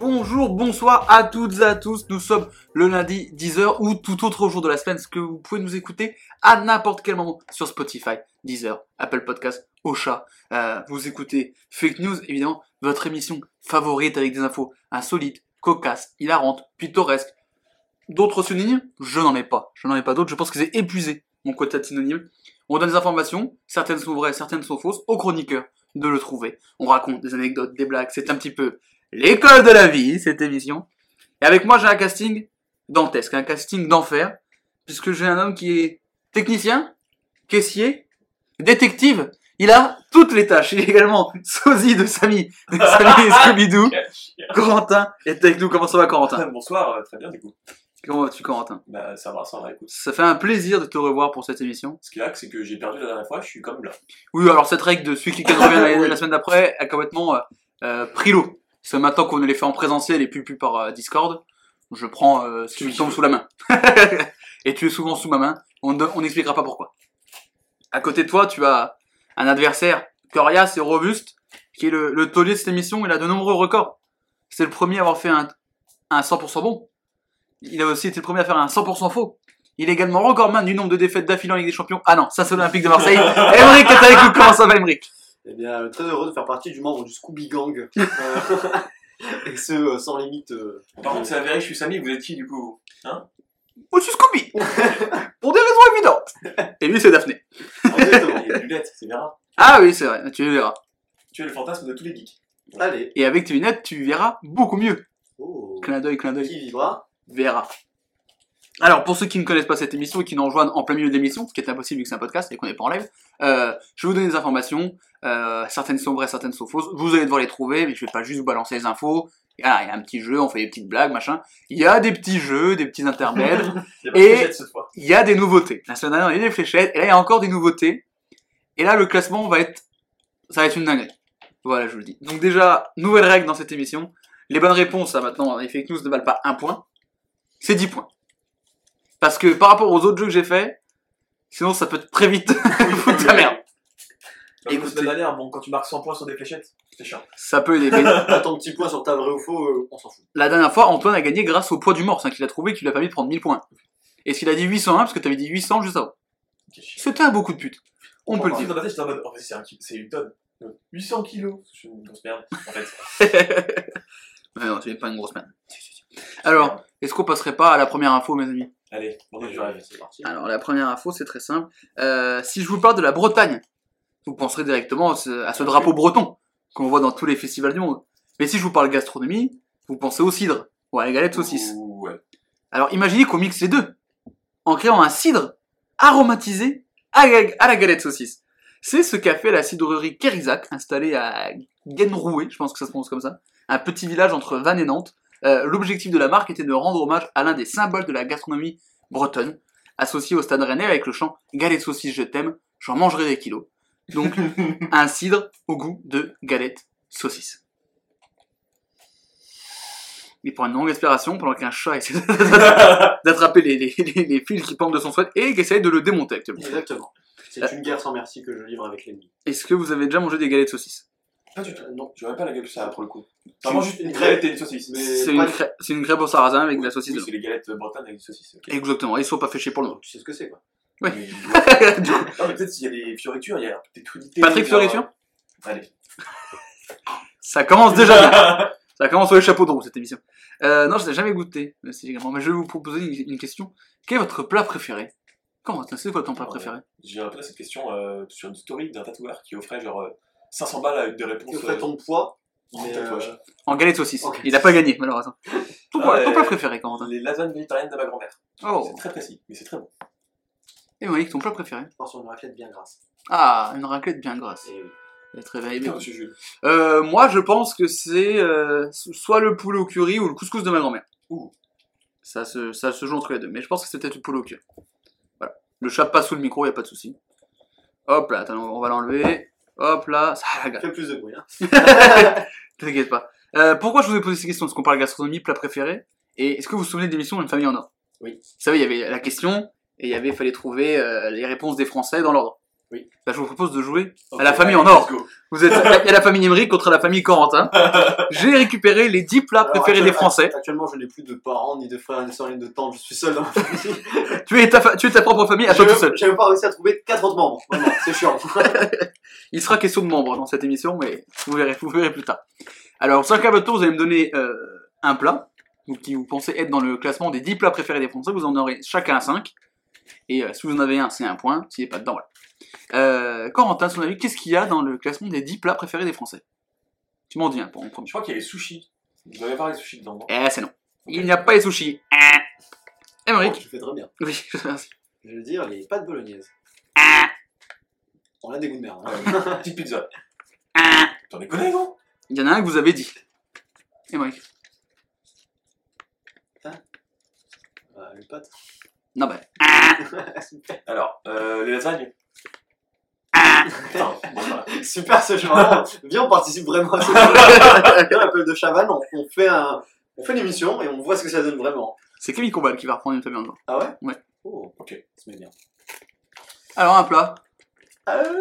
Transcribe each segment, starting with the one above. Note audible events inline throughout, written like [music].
Bonjour, bonsoir à toutes et à tous. Nous sommes le lundi 10h ou tout autre jour de la semaine, ce que vous pouvez nous écouter à n'importe quel moment sur Spotify, Deezer, Apple Podcast, Ocha. Euh, vous écoutez Fake News, évidemment, votre émission favorite avec des infos insolites, cocasses, hilarantes, pittoresques. D'autres synonymes? Je n'en ai pas. Je n'en ai pas d'autres. Je pense que c'est épuisé mon quota de synonymes. On donne des informations, certaines sont vraies, certaines sont fausses, aux chroniqueurs de le trouver. On raconte des anecdotes, des blagues. C'est un petit peu l'école de la vie, cette émission. Et avec moi, j'ai un casting dantesque, un casting d'enfer, puisque j'ai un homme qui est technicien, caissier, détective. Il a toutes les tâches. Il est également sosie de Samy, de Samy et Scooby-Doo. [laughs] Corentin est avec nous. Comment ça va, Corentin? Bonsoir, euh, très bien du coup. Comment vas-tu, Corentin? Bah ça va, ça va, écoute. Ça fait un plaisir de te revoir pour cette émission. Ce qu'il y a, c'est que j'ai perdu la dernière fois, je suis comme là. Oui, alors cette règle de celui qui gagne revient la, [laughs] la semaine d'après a complètement euh, euh, pris l'eau. C'est maintenant qu'on les fait en présentiel et plus plus par euh, Discord. Je prends euh, ce qui me tombe sous la main. [laughs] et tu es souvent sous ma main. On n'expliquera pas pourquoi. À côté de toi, tu as un adversaire coriace et robuste, qui est le, le taulier de cette émission. Il a de nombreux records. C'est le premier à avoir fait un, un 100% bon. Il a aussi été le premier à faire un 100% faux. Il est également recordman du nombre de défaites d'affilée en Ligue des Champions. Ah non, ça c'est l'Olympique de Marseille. [laughs] Emric, t'es avec nous. Comment ça va, Emric Eh bien, très heureux de faire partie du membre du Scooby Gang. [laughs] Euh, [laughs] et ce, euh, sans limite. euh, Par contre, c'est avéré je suis Samy, vous êtes qui du coup Moi, je suis Scooby. Pour des raisons évidentes. Et lui, c'est Daphné. exactement. Il y a lunettes, c'est Vera. Ah oui, c'est vrai. Tu le verras. Tu es le fantasme de tous les geeks. Allez. Et avec tes lunettes, tu verras beaucoup mieux. Oh. Clin d'œil, clin d'œil. Qui vivra Verra. Alors, pour ceux qui ne connaissent pas cette émission et qui nous rejoignent en plein milieu de l'émission, ce qui est impossible vu que c'est un podcast et qu'on n'est pas en live, euh, je vais vous donner des informations. Euh, certaines sont vraies, certaines sont fausses. Vous allez devoir les trouver, mais je vais pas juste vous balancer les infos. Il y a un petit jeu, on fait des petites blagues, machin. Il y a des petits jeux, des petits intermèdes. [laughs] Il y a pas Et- il y a des nouveautés. La semaine dernière, il y a des fléchettes, et là, il y a encore des nouveautés. Et là, le classement va être, ça va être une dinguerie. Voilà, je vous le dis. Donc déjà, nouvelle règle dans cette émission. Les bonnes réponses, à maintenant, les fake news ne valent pas un point. C'est 10 points. Parce que par rapport aux autres jeux que j'ai fait, sinon ça peut très vite [laughs] foutre ta merde. Comme la Écoutez. semaine dernière, bon, quand tu marques 100 points sur des fléchettes, c'est chiant. Ça peut aider. Mais [laughs] À ton petit point sur ta vrai ou faux, euh, on s'en fout. la dernière fois, Antoine a gagné grâce au poids du morse, hein, qu'il a trouvé, qui lui a permis de prendre 1000 points. Et s'il a dit 801, parce que t'avais dit 800 juste avant. Ok, chiant. C'était un beau coup de pute. On peut le dire. Dans ma tête, j'étais en mode, oh, c'est un ki- c'est une tonne. Donc, 800 kilos. Je suis une grosse merde, en fait. [laughs] Mais non, tu n'es pas une grosse merde. Alors, est-ce qu'on passerait pas à la première info, mes amis? Allez, on est c'est parti. Alors, la première info, c'est très simple. Euh, si je vous parle de la Bretagne, vous penserez directement à ce, à ce drapeau breton qu'on voit dans tous les festivals du monde. Mais si je vous parle gastronomie, vous pensez au cidre ou à la galette saucisse. Ouh, Ouais. Alors, imaginez qu'on mixe les deux en créant un cidre aromatisé à, la- à la galette saucisse. C'est ce qu'a fait la cidrerie Kérizac, installée à Guenroué, je pense que ça se prononce comme ça, un petit village entre Vannes et Nantes. Euh, L'objectif de la marque était de rendre hommage à l'un des symboles de la gastronomie bretonne, associé au stade rennais avec le chant Galette saucisse, je t'aime, j'en mangerai des kilos. Donc, [laughs] un cidre au goût de galette saucisse. Il prend une longue respiration pendant qu'un chat essaie [laughs] d'attraper les, les, les- les fils qui pendent de son sweat et qui essaye de le démonter actuellement. Exactement. C'est une guerre sans merci que je livre avec l'ennemi. Est-ce que vous avez déjà mangé des galettes saucisses? Pas du tout. Euh, non. Je vois pas la gueule que ça a pour le coup. Vraiment juste une Une galette et une saucisse. Mais C'est une, une- crêpe- c'est une crêpe au sarrasin avec de la saucisse Oui, dedans. c'est les galettes bretonnes avec des saucisses. ok. Exactement, ils sont pas chier pour le nom. Tu sais ce que c'est, quoi. Ouais. Mais- [laughs] Du coup, Non, mais peut-être s'il y a des fioritures, il y a des crudités. Patrick genre- Fioriture Allez. [laughs] Ça commence déjà bien. [laughs] Ça commence sur les chapeaux de roue cette émission. Euh, non, je n'ai jamais goûté. Mais, c'est également- mais je vais vous proposer une, une question. Quel est votre plat préféré? Comment C'est quoi ton plat Ouais. préféré? J'ai répondu à cette question euh, sur une story d'un tatoueur qui offrait genre euh, 500 balles avec des réponses. Ferait euh, ton poids Mais, Tatouage. euh, En galette saucisse. Il a pas gagné, malheureusement. Ton, Ah, ton ouais. plat préféré, Corentin Les lasagnes végétariennes de ma grand-mère. Oh. C'est très précis, mais c'est très bon. Et Monique, ton plat préféré? Je pense sur une raclette bien grasse. Ah, une raclette bien grasse. Et oui. Elle est Très bien. Euh, moi, je pense que c'est euh, soit le poulet au curry ou le couscous de ma grand-mère. Ouh. Ça se, ça se joue entre les deux. Mais je pense que c'est peut-être le poulet au curry. Voilà. Le chat passe sous le micro, y a pas de souci. Hop là, attends, on va l'enlever. Hop là, ça la Fais plus de bruit. Hein. [laughs] T'inquiète pas. Euh, pourquoi je vous ai posé ces questions? Parce qu'on parle gastronomie, plat préféré. Et est-ce que vous vous souvenez de l'émission Une famille en or? Oui. Vous savez, il y avait la question et il y avait fallait trouver euh, les réponses des Français dans l'ordre. Oui. Bah, je vous propose de jouer à la famille allez, en or. Vous êtes a la famille Emery contre la famille Corentin. [laughs] J'ai récupéré les 10 plats Alors, préférés des Français. Actuellement, je n'ai plus de parents, ni de frères, ni de soeurs, ni de tantes. Je suis seul dans ma famille. [laughs] Tu es ta, fa- tu es ta propre famille à toi tout seul. même pas réussi à trouver 4 autres membres. C'est chiant. [laughs] Il sera question de membres dans cette émission, mais vous verrez, vous verrez plus tard. Alors, 5 à votre tour, vous allez me donner euh, un plat qui vous pensez être dans le classement des 10 plats préférés des Français. Vous en aurez chacun 5. Et euh, si vous en avez un, c'est un point. S'il n'est pas dedans, voilà. Euh, Corentin, à son avis, qu'est-ce qu'il y a dans le classement des 10 plats préférés des Français? Tu m'en dis un pour en premier. Je crois qu'il y a les sushis. Vous avez pas les sushis dedans, non? Eh, c'est non. Il n'y a pas les sushis. Ah. Émeric Tu fais très bien. Oui, [laughs] je te remercie. Je veux dire, les pâtes bolognaises. On a des goûts de merde. hein. [laughs] Petite pizza. T'en es connu, non? Il y en a un que vous avez dit. Émeric Euh, les pâtes. Non, bah. [laughs] Alors, euh, les lasagnes. Putain, bon, voilà. Super ce vraiment. [laughs] Viens, on participe vraiment à ce [laughs] jeu. Viens, l'appel de Chavannes, on, on fait un. On fait une émission et on voit ce que ça donne vraiment. C'est Camille Combal qui va reprendre une famille en or. Ah ouais? Ouais. Oh, Ok. ça met bien. Alors, un plat. Euh...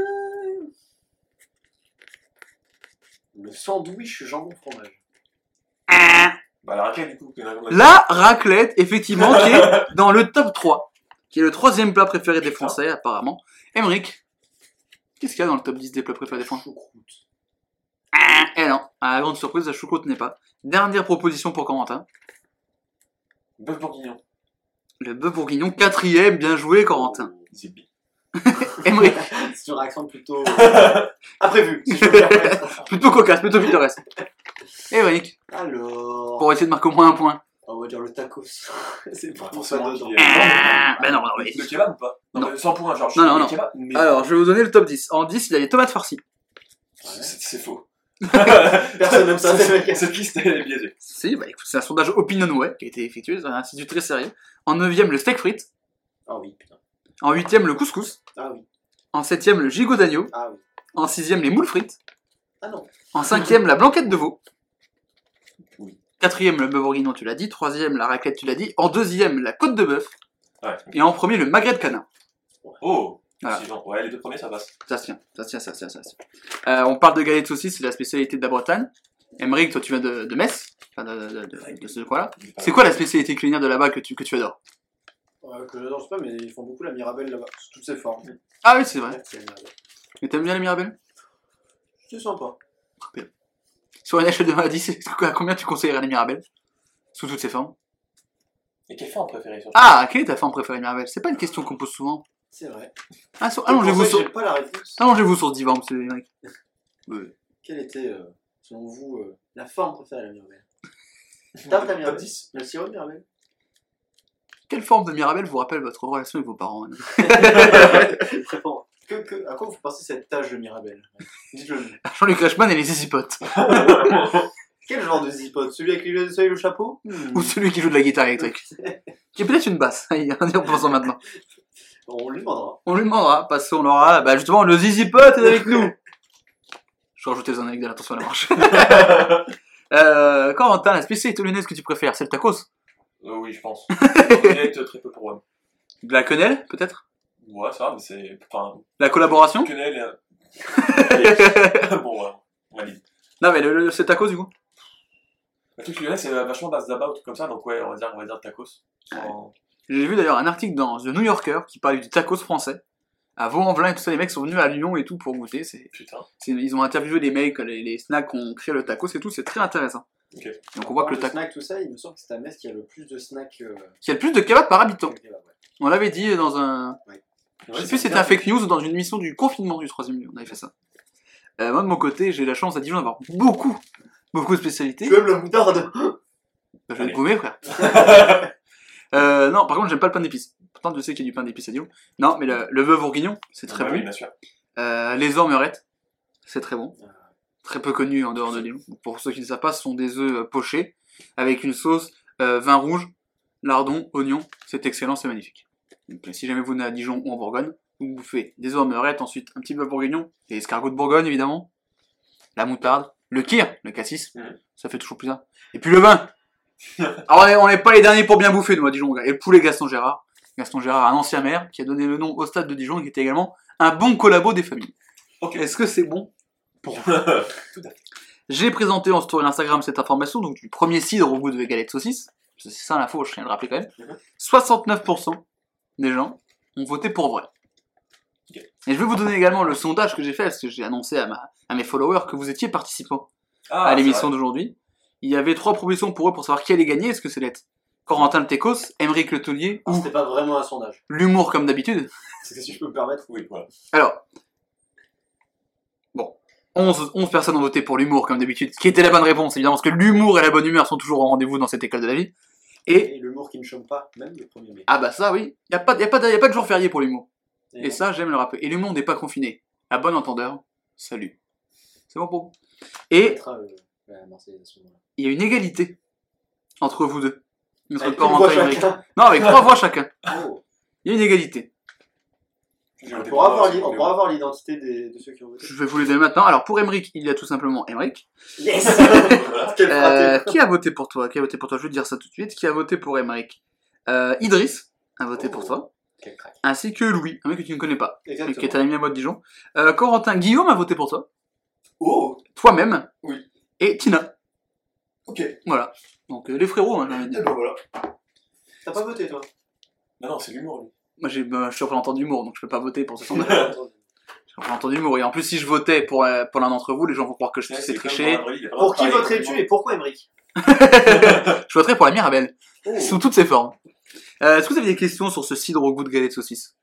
Le sandwich jambon fromage. Bah, la raclette, du coup. La raclette, effectivement, qui est [laughs] dans le top 3. Qui est le troisième plat préféré des Français, apparemment. Emmerich, qu'est-ce qu'il y a dans le top 10 des plats préférés des Français? Choucroute. Eh non, à la grande surprise, la choucroute n'est pas. Dernière proposition pour Corentin. Bœuf bourguignon. Le bœuf bourguignon, quatrième, bien joué Corentin. Emmerich, [laughs] [laughs] C'est une réaction plutôt. euh, [laughs] Imprévue, si plutôt cocasse, plutôt pittoresque. Emmerich, Alors. pour essayer de marquer au moins un point. On va dire le tacos. [laughs] C'est Bah, pour ça dedans. qu'il y a- Ben non, non, mais... Le kebab ou pas Non. mais sans point, genre. je Non, sais non, non. kebab, mais- Alors, je vais vous donner le top 10. En 10, il y a les tomates farcies. C'est c'est faux. [laughs] Personne n'aime ça. Cette liste est biaisée. Si, bah écoute, c'est un sondage OpinionWay qui a été effectué dans un institut très sérieux. En 9ème, le steak frites. Ah oui, putain. En 8ème, le couscous. Ah oui. En 7ème, le gigot d'agneau. Ah oui. En 6ème, les moules frites. Ah non. En 5ème, la blanquette de veau. 4ème, le bœuf bourguignon, tu l'as dit. 3ème, la raclette, tu l'as dit. En 2ème, la côte de bœuf. Ouais. Et en premier, le magret de canard. Oh Voilà. Ouais, les deux premiers, ça passe. Ça se tient, ça se tient, ça se tient, ça se tient. Euh, on parle de galettes saucisses, c'est la spécialité de la Bretagne. Emmerich, toi tu viens de, de Metz, enfin de, de, de- de ce coin-là. C'est quoi la spécialité culinaire de là-bas que tu, que tu adores? Ouais, que j'adore, je sais pas, mais ils font beaucoup la mirabelle là-bas, sous toutes ses formes. Ah oui, c'est vrai. Mais t'aimes bien la Mirabelle C'est sympa. Sur une échelle de 1 à 10, à combien tu conseillerais la Mirabelle Sous toutes ses formes? Et quelle forme préférée sur Ah, quelle est ta forme préférée Mirabelle C'est pas une question qu'on pose souvent. C'est vrai. Ah, sur- C'est Allongez-vous sur, pas la réponse. allongez-vous sur ce divan, monsieur Emmerich. [laughs] Euh, Quelle était, euh, selon vous, euh, la forme préférée de la mirabelle Tarte à Top mirabelle 10 Le sirop de mirabelle Quelle forme de Mirabelle vous rappelle votre relation avec vos parents hein [laughs] [laughs] Vraiment. Que, que, À quoi vous pensez cette tâche de mirabelle [laughs] Dites-le nous. Jean-Luc Reichmann et les zizipotes. [laughs] Quel genre de zipote Celui avec les de soleil et le chapeau? Hmm. Ou celui qui joue de la guitare électrique. [laughs] Qui est peut-être une basse, en y repensant maintenant. On lui demandera. On lui demandera, parce qu'on aura, bah justement, le zizi pote est avec nous. Je rajoute les anecdotes, attention à la marche. euh, Corentin, la spécialité lyonnaise que tu préfères, c'est le tacos? Euh, Oui, je pense. Peut-être très peu pour moi. De la quenelle, peut-être? Ouais, ça va, mais c'est. Enfin, La collaboration quenelle. [laughs] bon, ouais, on valide. Non, mais le, le- c'est tacos du coup Le truc lyonnais, c'est vachement base d'abat ou truc comme ça, donc ouais, on va dire, on va dire tacos. Sans- J'ai vu d'ailleurs un article dans The New Yorker qui parlait du tacos français. À Vaux-en-Velin et tout ça, les mecs sont venus à Lyon et tout pour goûter. C'est, Putain. c'est- ils ont interviewé les mecs, les, les snacks ont créé le tacos et tout, c'est très intéressant. Ok. Donc on voit que le le tacos. snack, tout ça, il me semble que c'est à Metz qui a le plus de snacks. Euh... Il y a le plus de kebab par habitant. que kebab, ouais. On l'avait dit dans un, Ouais, Je sais plus si c'était un fake news ou dans une émission du confinement du troisième lieu, on avait fait ça. Euh, moi de mon côté, j'ai la chance à Dijon d'avoir beaucoup beaucoup de spécialités. Tu aimes la moutarde? Bah, je vais te gommer, frère. [laughs] Euh, non, par contre, j'aime pas le pain d'épices. Pourtant, je sais qu'il y a du pain d'épices à Dijon. Non, mais le, le veuve bourguignon, c'est très Bah bon. Oui, bien sûr. Euh, les ormerettes, c'est très bon. Très peu connu en dehors de Lyon. Pour ceux qui ne savent pas, ce sont des œufs euh, pochés avec une sauce euh, vin rouge, lardon, oignon. C'est excellent, c'est magnifique. Donc, euh, si jamais vous venez à Dijon ou en Bourgogne, vous bouffez des ormerettes, ensuite un petit peu bourguignon, des escargots de Bourgogne évidemment, la moutarde, le kir, le cassis, Mhm. ça fait toujours plaisir. Et puis le vin. [laughs] Alors on est- on n'est pas les derniers pour bien bouffer nous à Dijon. Et le poulet Gaston Gérard. Gaston Gérard, un ancien maire qui a donné le nom au stade de Dijon et qui était également un bon collabo des familles. Est-ce que c'est bon [laughs] Tout à fait. J'ai présenté en story Instagram cette information, donc du premier cidre au goût de galette saucisse. C'est ça l'info, je tiens à le rappeler quand même. Mhm. 69% des gens ont voté pour vrai. Et je vais vous donner également le sondage que j'ai fait, parce que j'ai annoncé à, ma, à mes followers que vous étiez participants Ah, à l'émission d'aujourd'hui. Il y avait trois propositions pour eux pour savoir qui allait gagner. Est-ce que c'est l'être Corentin Le Técos, Émeric Le Tellier Ah, ou C'était pas vraiment un sondage. l'humour comme d'habitude? [laughs] Si je peux me permettre. Oui, voilà. Alors, bon, 11, 11 personnes ont voté pour l'humour comme d'habitude, ce qui était la bonne réponse évidemment, parce que l'humour et la bonne humeur sont toujours au rendez-vous dans cette école de la vie. Et, Et l'humour qui ne chôme pas, même le 1er mai. ah bah ça oui, il n'y a, pas- y a, pas de- y a pas de jour férié pour l'humour. Et non. ça, j'aime le rappeler. Et l'humour n'est pas confiné. À bon entendeur, salut. C'est bon pour vous. Et euh, il y a une égalité entre vous deux. Avec et chacun. Non, avec trois voix chacun. Oh. Il y a une égalité. On pourra pour avoir on pourra l'identité des- de ceux qui ont voté. Je vais vous les donner maintenant. Alors pour Émeric, il y a tout simplement Émeric. Yes [laughs] [laughs] Euh, qui a voté pour toi? Qui a voté pour toi? Je vais te dire ça tout de suite. Qui a voté pour Emmerich euh, Idriss a voté pour Oh. toi. Quel crack. Ainsi que Louis, un mec que tu ne connais pas, mais qui est un ami à moi de Dijon. Euh, Corentin Guillaume a voté pour toi. Oh Toi-même. Oui. Et Tina. Ok. Voilà. Donc euh, les frérots, hein, j'ai envie de dire. ben voilà. T'as pas voté, toi? Non, non, c'est l'humour, lui. Moi j'ai, bah, je suis représentant d'humour, donc je peux pas voter pour ce [laughs] sondage. je suis représentant d'humour. Et en plus, si je votais pour, euh, pour l'un d'entre vous, les gens vont croire que je sais tricher. Pour qui voterais-tu et pourquoi Emmerich [laughs] je voterai pour la Mirabelle, Oh. sous toutes ses formes. Euh, est-ce que vous avez des questions sur ce cidre au goût de galette saucisse?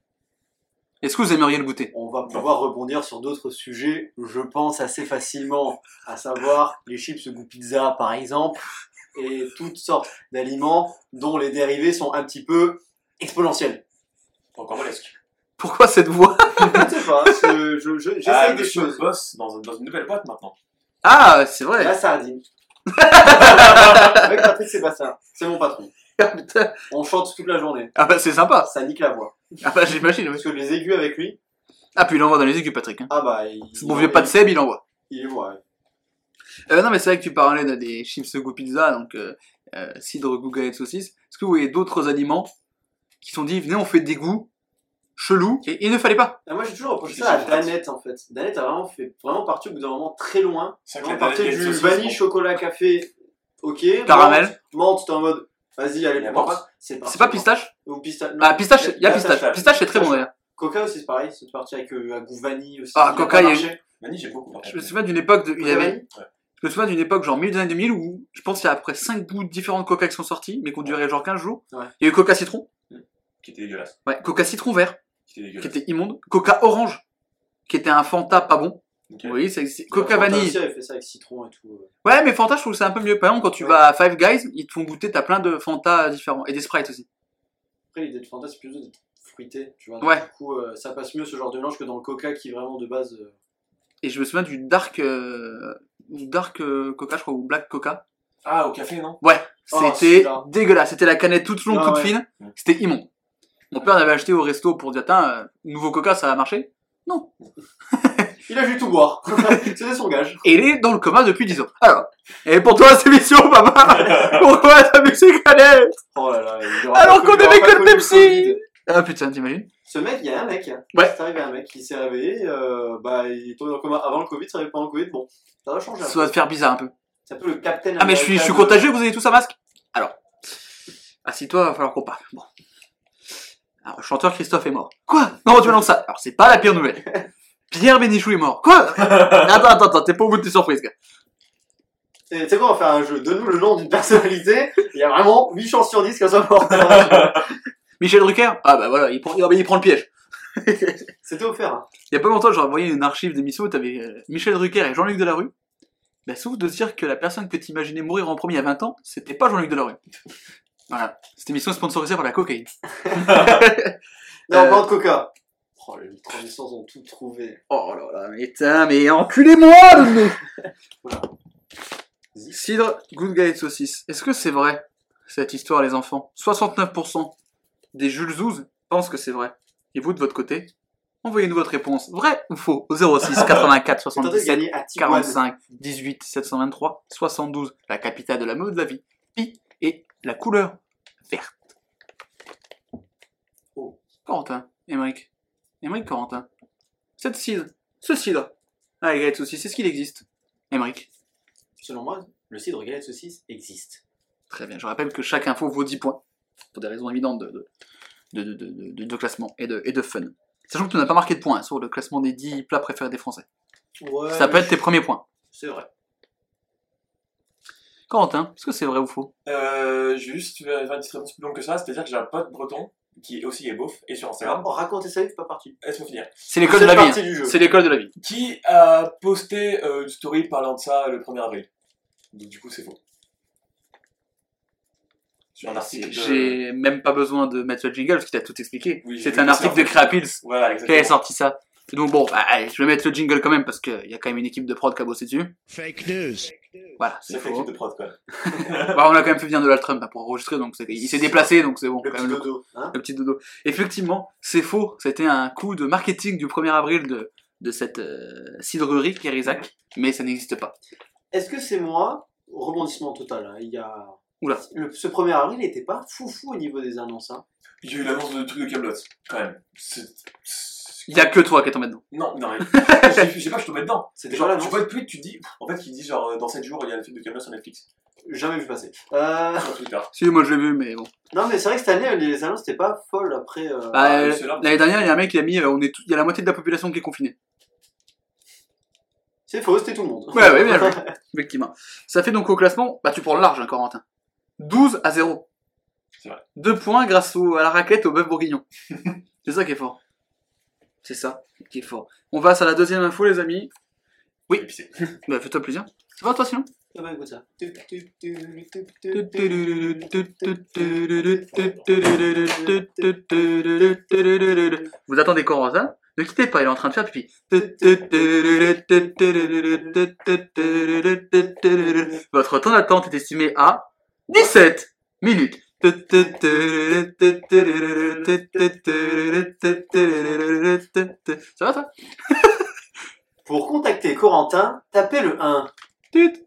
Est-ce que vous aimeriez le goûter? On va pouvoir rebondir sur d'autres sujets, je pense assez facilement, à savoir les chips goût pizza par exemple, et toutes sortes d'aliments dont les dérivés sont un petit peu exponentiels. Encore molesque. Pourquoi cette voix [laughs] je ne sais pas, je- je- je- j'essaye Ah, des monsieur choses. bosse dans, dans une nouvelle boîte maintenant. Ah, c'est vrai. La [laughs] sardine. Avec Patrick Sébastien, c'est mon patron. Ah, putain. On chante toute la journée. Ah bah c'est sympa. Ça nique la voix. Ah bah j'imagine. oui. Parce que les aigus avec lui, Ah puis il envoie dans les aigus Patrick. Hein. ah bah. Il, C'est bon vieux pas de Seb, il envoie. Il ouais. Euh, non mais c'est vrai que tu parlais de, des chips goût pizza, donc euh, euh, cidre goût galette saucisse. Est-ce que vous voyez d'autres aliments qui sont dit venez on fait des goûts chelous et il ne fallait pas. Ah, moi j'ai toujours reproché C'est ça à. Danette en fait. Danette a vraiment fait vraiment parti au bout d'un moment très loin. C'est On vrai que la partait galette du vanille, bon. chocolat, café, ok. Caramel. Menthe, t'es en mode, vas-y, allez, Il y a pourquoi pas. C'est parti. C'est pas pistache Ou pistache. Ah pistache, il y a pistache. pistache. Pistache c'est très bon d'ailleurs. Coca aussi c'est pareil, c'est parti avec euh, un goût vanille aussi. Ah, Coca, il y a-. Vanille, j'ai beaucoup. Je me souviens d'une époque de, il y avait, je me souviens d'une époque genre milieu des années 2000 où je pense qu'il y a à peu près 5 goûts différents de Coca qui sont sortis mais qui ont duré genre 15 jours. Ouais. Il y a eu Coca citron, Qui était dégueulasse. ouais, Coca citron vert Qui était qui dégueulasse. était immonde, Coca orange qui était un Fanta pas bon. Ok. Oui, c'est c'est- Coca Fanta vanille. aussi avait fait ça avec citron et tout. euh. Ouais, mais Fanta, je trouve que c'est un peu mieux. Par exemple, quand tu Ouais. vas à Five Guys, ils te font goûter, t'as plein de Fanta différents. Et des Sprites aussi. Après l'idée de Fanta c'est plutôt d'être fruité, tu vois. Ouais. Du coup euh, ça passe mieux ce genre de mélange que dans le Coca qui vraiment de base. euh, Et je me souviens du Dark, euh, du Dark euh, Coca, je crois, ou Black Coca. Ah, au café, non? Ouais, Oh, c'était celui-là. dégueulasse. C'était la canette toute longue, Ah toute ouais. fine. C'était immonde. Mon père l'avait acheté au resto pour dire, tiens, euh, nouveau Coca, ça va marcher. [laughs] Il a vu tout boire. [laughs] C'était son gage. Et il est dans le coma depuis 10 ans. Alors, et pour toi, cette émission, papa, pourquoi mis ces canettes Oh là là. il aura Alors qu'on il aura que le Pepsi. Ah putain, t'imagines? Ce mec, il y a un mec. Ouais. C'est arrivé un mec qui s'est réveillé. Euh, bah, il est tombé dans le coma avant le Covid, ça arrive pendant le Covid. Bon, ça va changer. Ça va te faire bizarre un peu. C'est un peu le Captain Ah mais je suis, je contagieux, vous avez tous un masque? Alors, assis-toi, va falloir qu'on parle. Bon. Alors, le chanteur Christophe est mort. Quoi? Non, tu annonces ça. Alors, c'est pas la pire nouvelle. [laughs] Pierre Bénichou est mort. Quoi? [laughs] Attends, attends, attends, t'es pas au bout de tes surprises, gars. Tu sais quoi, on va faire un jeu. Donne-nous le nom d'une personnalité. Il y a vraiment 8 chances sur 10 qu'elle soit morte. [laughs] Michel Drucker? Ah bah voilà, il prend, il prend le piège. C'était offert. Hein. Il y a pas longtemps, j'ai envoyé une archive d'émission où t'avais euh, Michel Drucker et Jean-Luc Delarue bah, ouf de se dire que la personne que t'imaginais mourir en premier à 20 ans, c'était pas Jean-Luc Delarue. Voilà. Cette émission est sponsorisée par la cocaïne. [laughs] Non, Euh, pas de coca. Oh, les transitions ont tout trouvé. Oh là là, mais putain, mais enculez-moi le nez [laughs] Voilà. Cidre, good galette saucisse. Est-ce que c'est vrai, cette histoire, les enfants? 69% des Jules Zouz pensent que c'est vrai. Et vous, de votre côté Envoyez-nous votre réponse. Vrai ou faux? Au 06 84 Tentez de 77 gagner à Tijuana. 45 18 723 72. La capitale de la mode de la vie. Pi et la couleur verte. Oh. Corentin, Émeric. Émeric Corentin. Cette cidre, ce cidre. Ah, les galettes saucisses, est-ce qu'il existe? Émeric. Selon moi, le cidre galette saucisse existe. Très bien. Je rappelle que chaque info vaut 10 points. Pour des raisons évidentes de, de, de, de, de- de- de classement et de, et de fun. Sachant que tu n'as pas marqué de points hein, sur le classement des 10 plats préférés des Français. Ouais, Ça peut être tes premiers points. C'est vrai. Corentin, est-ce que c'est vrai ou faux? Euh, je vais juste faire une petite réponse plus longue que ça, c'est-à-dire que j'ai un pote breton qui aussi est beauf et sur Instagram. Oh, racontez ça, c'est pas parti. Laisse-moi finir. C'est l'école de la vie. hein. C'est l'école de la vie. Qui a posté euh, une story parlant de ça le 1er avril? Donc du coup, c'est faux. Sur un article. de- J'ai même pas besoin de mettre le jingle parce qu'il a tout expliqué. Oui, j'ai c'est vu un que article de. Créapils Voilà, qui exactement. avait sorti ça. Donc bon, bah, allez, je vais mettre le jingle quand même parce qu'il y a quand même une équipe de prod qui a bossé dessus. Fake news. Voilà, C'est faux. l'équipe de prod, quoi. [laughs] Bah, on a quand même fait venir Donald Trump hein, pour enregistrer, donc il s'est déplacé, donc c'est bon. Le quand petit même, le- dodo. Hein le petit dodo. Effectivement, c'est faux. C'était un coup de marketing du 1er avril de, de cette euh, cidrerie Kérizac, mais ça n'existe pas. Est-ce que c'est moi? Rebondissement total. hein, Il y a. Oula. Le- ce 1er avril n'était pas foufou au niveau des annonces. Hein. J'ai eu l'annonce de truc de Camelot, quand même. C'est- Il y a que toi qui est tombé dedans. Non, non, mais [laughs] je sais- pas, je tombais dedans. C'était Genre, pas tu vois le tweet, tu dis, en fait, il dit genre, euh, dans 7 jours, il y a le film de Camelot sur Netflix. Jamais vu passer. Euh, Sur Twitter. [laughs] Si, moi je l'ai vu, mais bon. Non, mais c'est vrai que cette année, les annonces n'étaient pas folles après. euh, Bah, Ah, euh, c'est là. L'année dernière, il y a un mec qui a mis, euh, on est tout- il y a la moitié de la population qui est confinée. C'est faux, c'était tout le monde. Ouais, ouais, bien [laughs] joué. Effectivement. Ça fait donc au classement, bah tu prends le large, hein, Corentin. 12 à 0. C'est vrai. Deux points grâce au, à la raquette au bœuf bourguignon. c'est ça qui est fort. C'est ça qui est fort. On passe à la deuxième info, les amis. Oui. Bah, fais-toi plaisir. Ça va, toi, sinon? Ah bah, écoute ça. Vous attendez Corentin Ne quittez pas, il est en train de faire pipi. Votre temps d'attente est estimé à 17 minutes. Ça va toi Pour contacter Corentin, tapez le 1. Tut.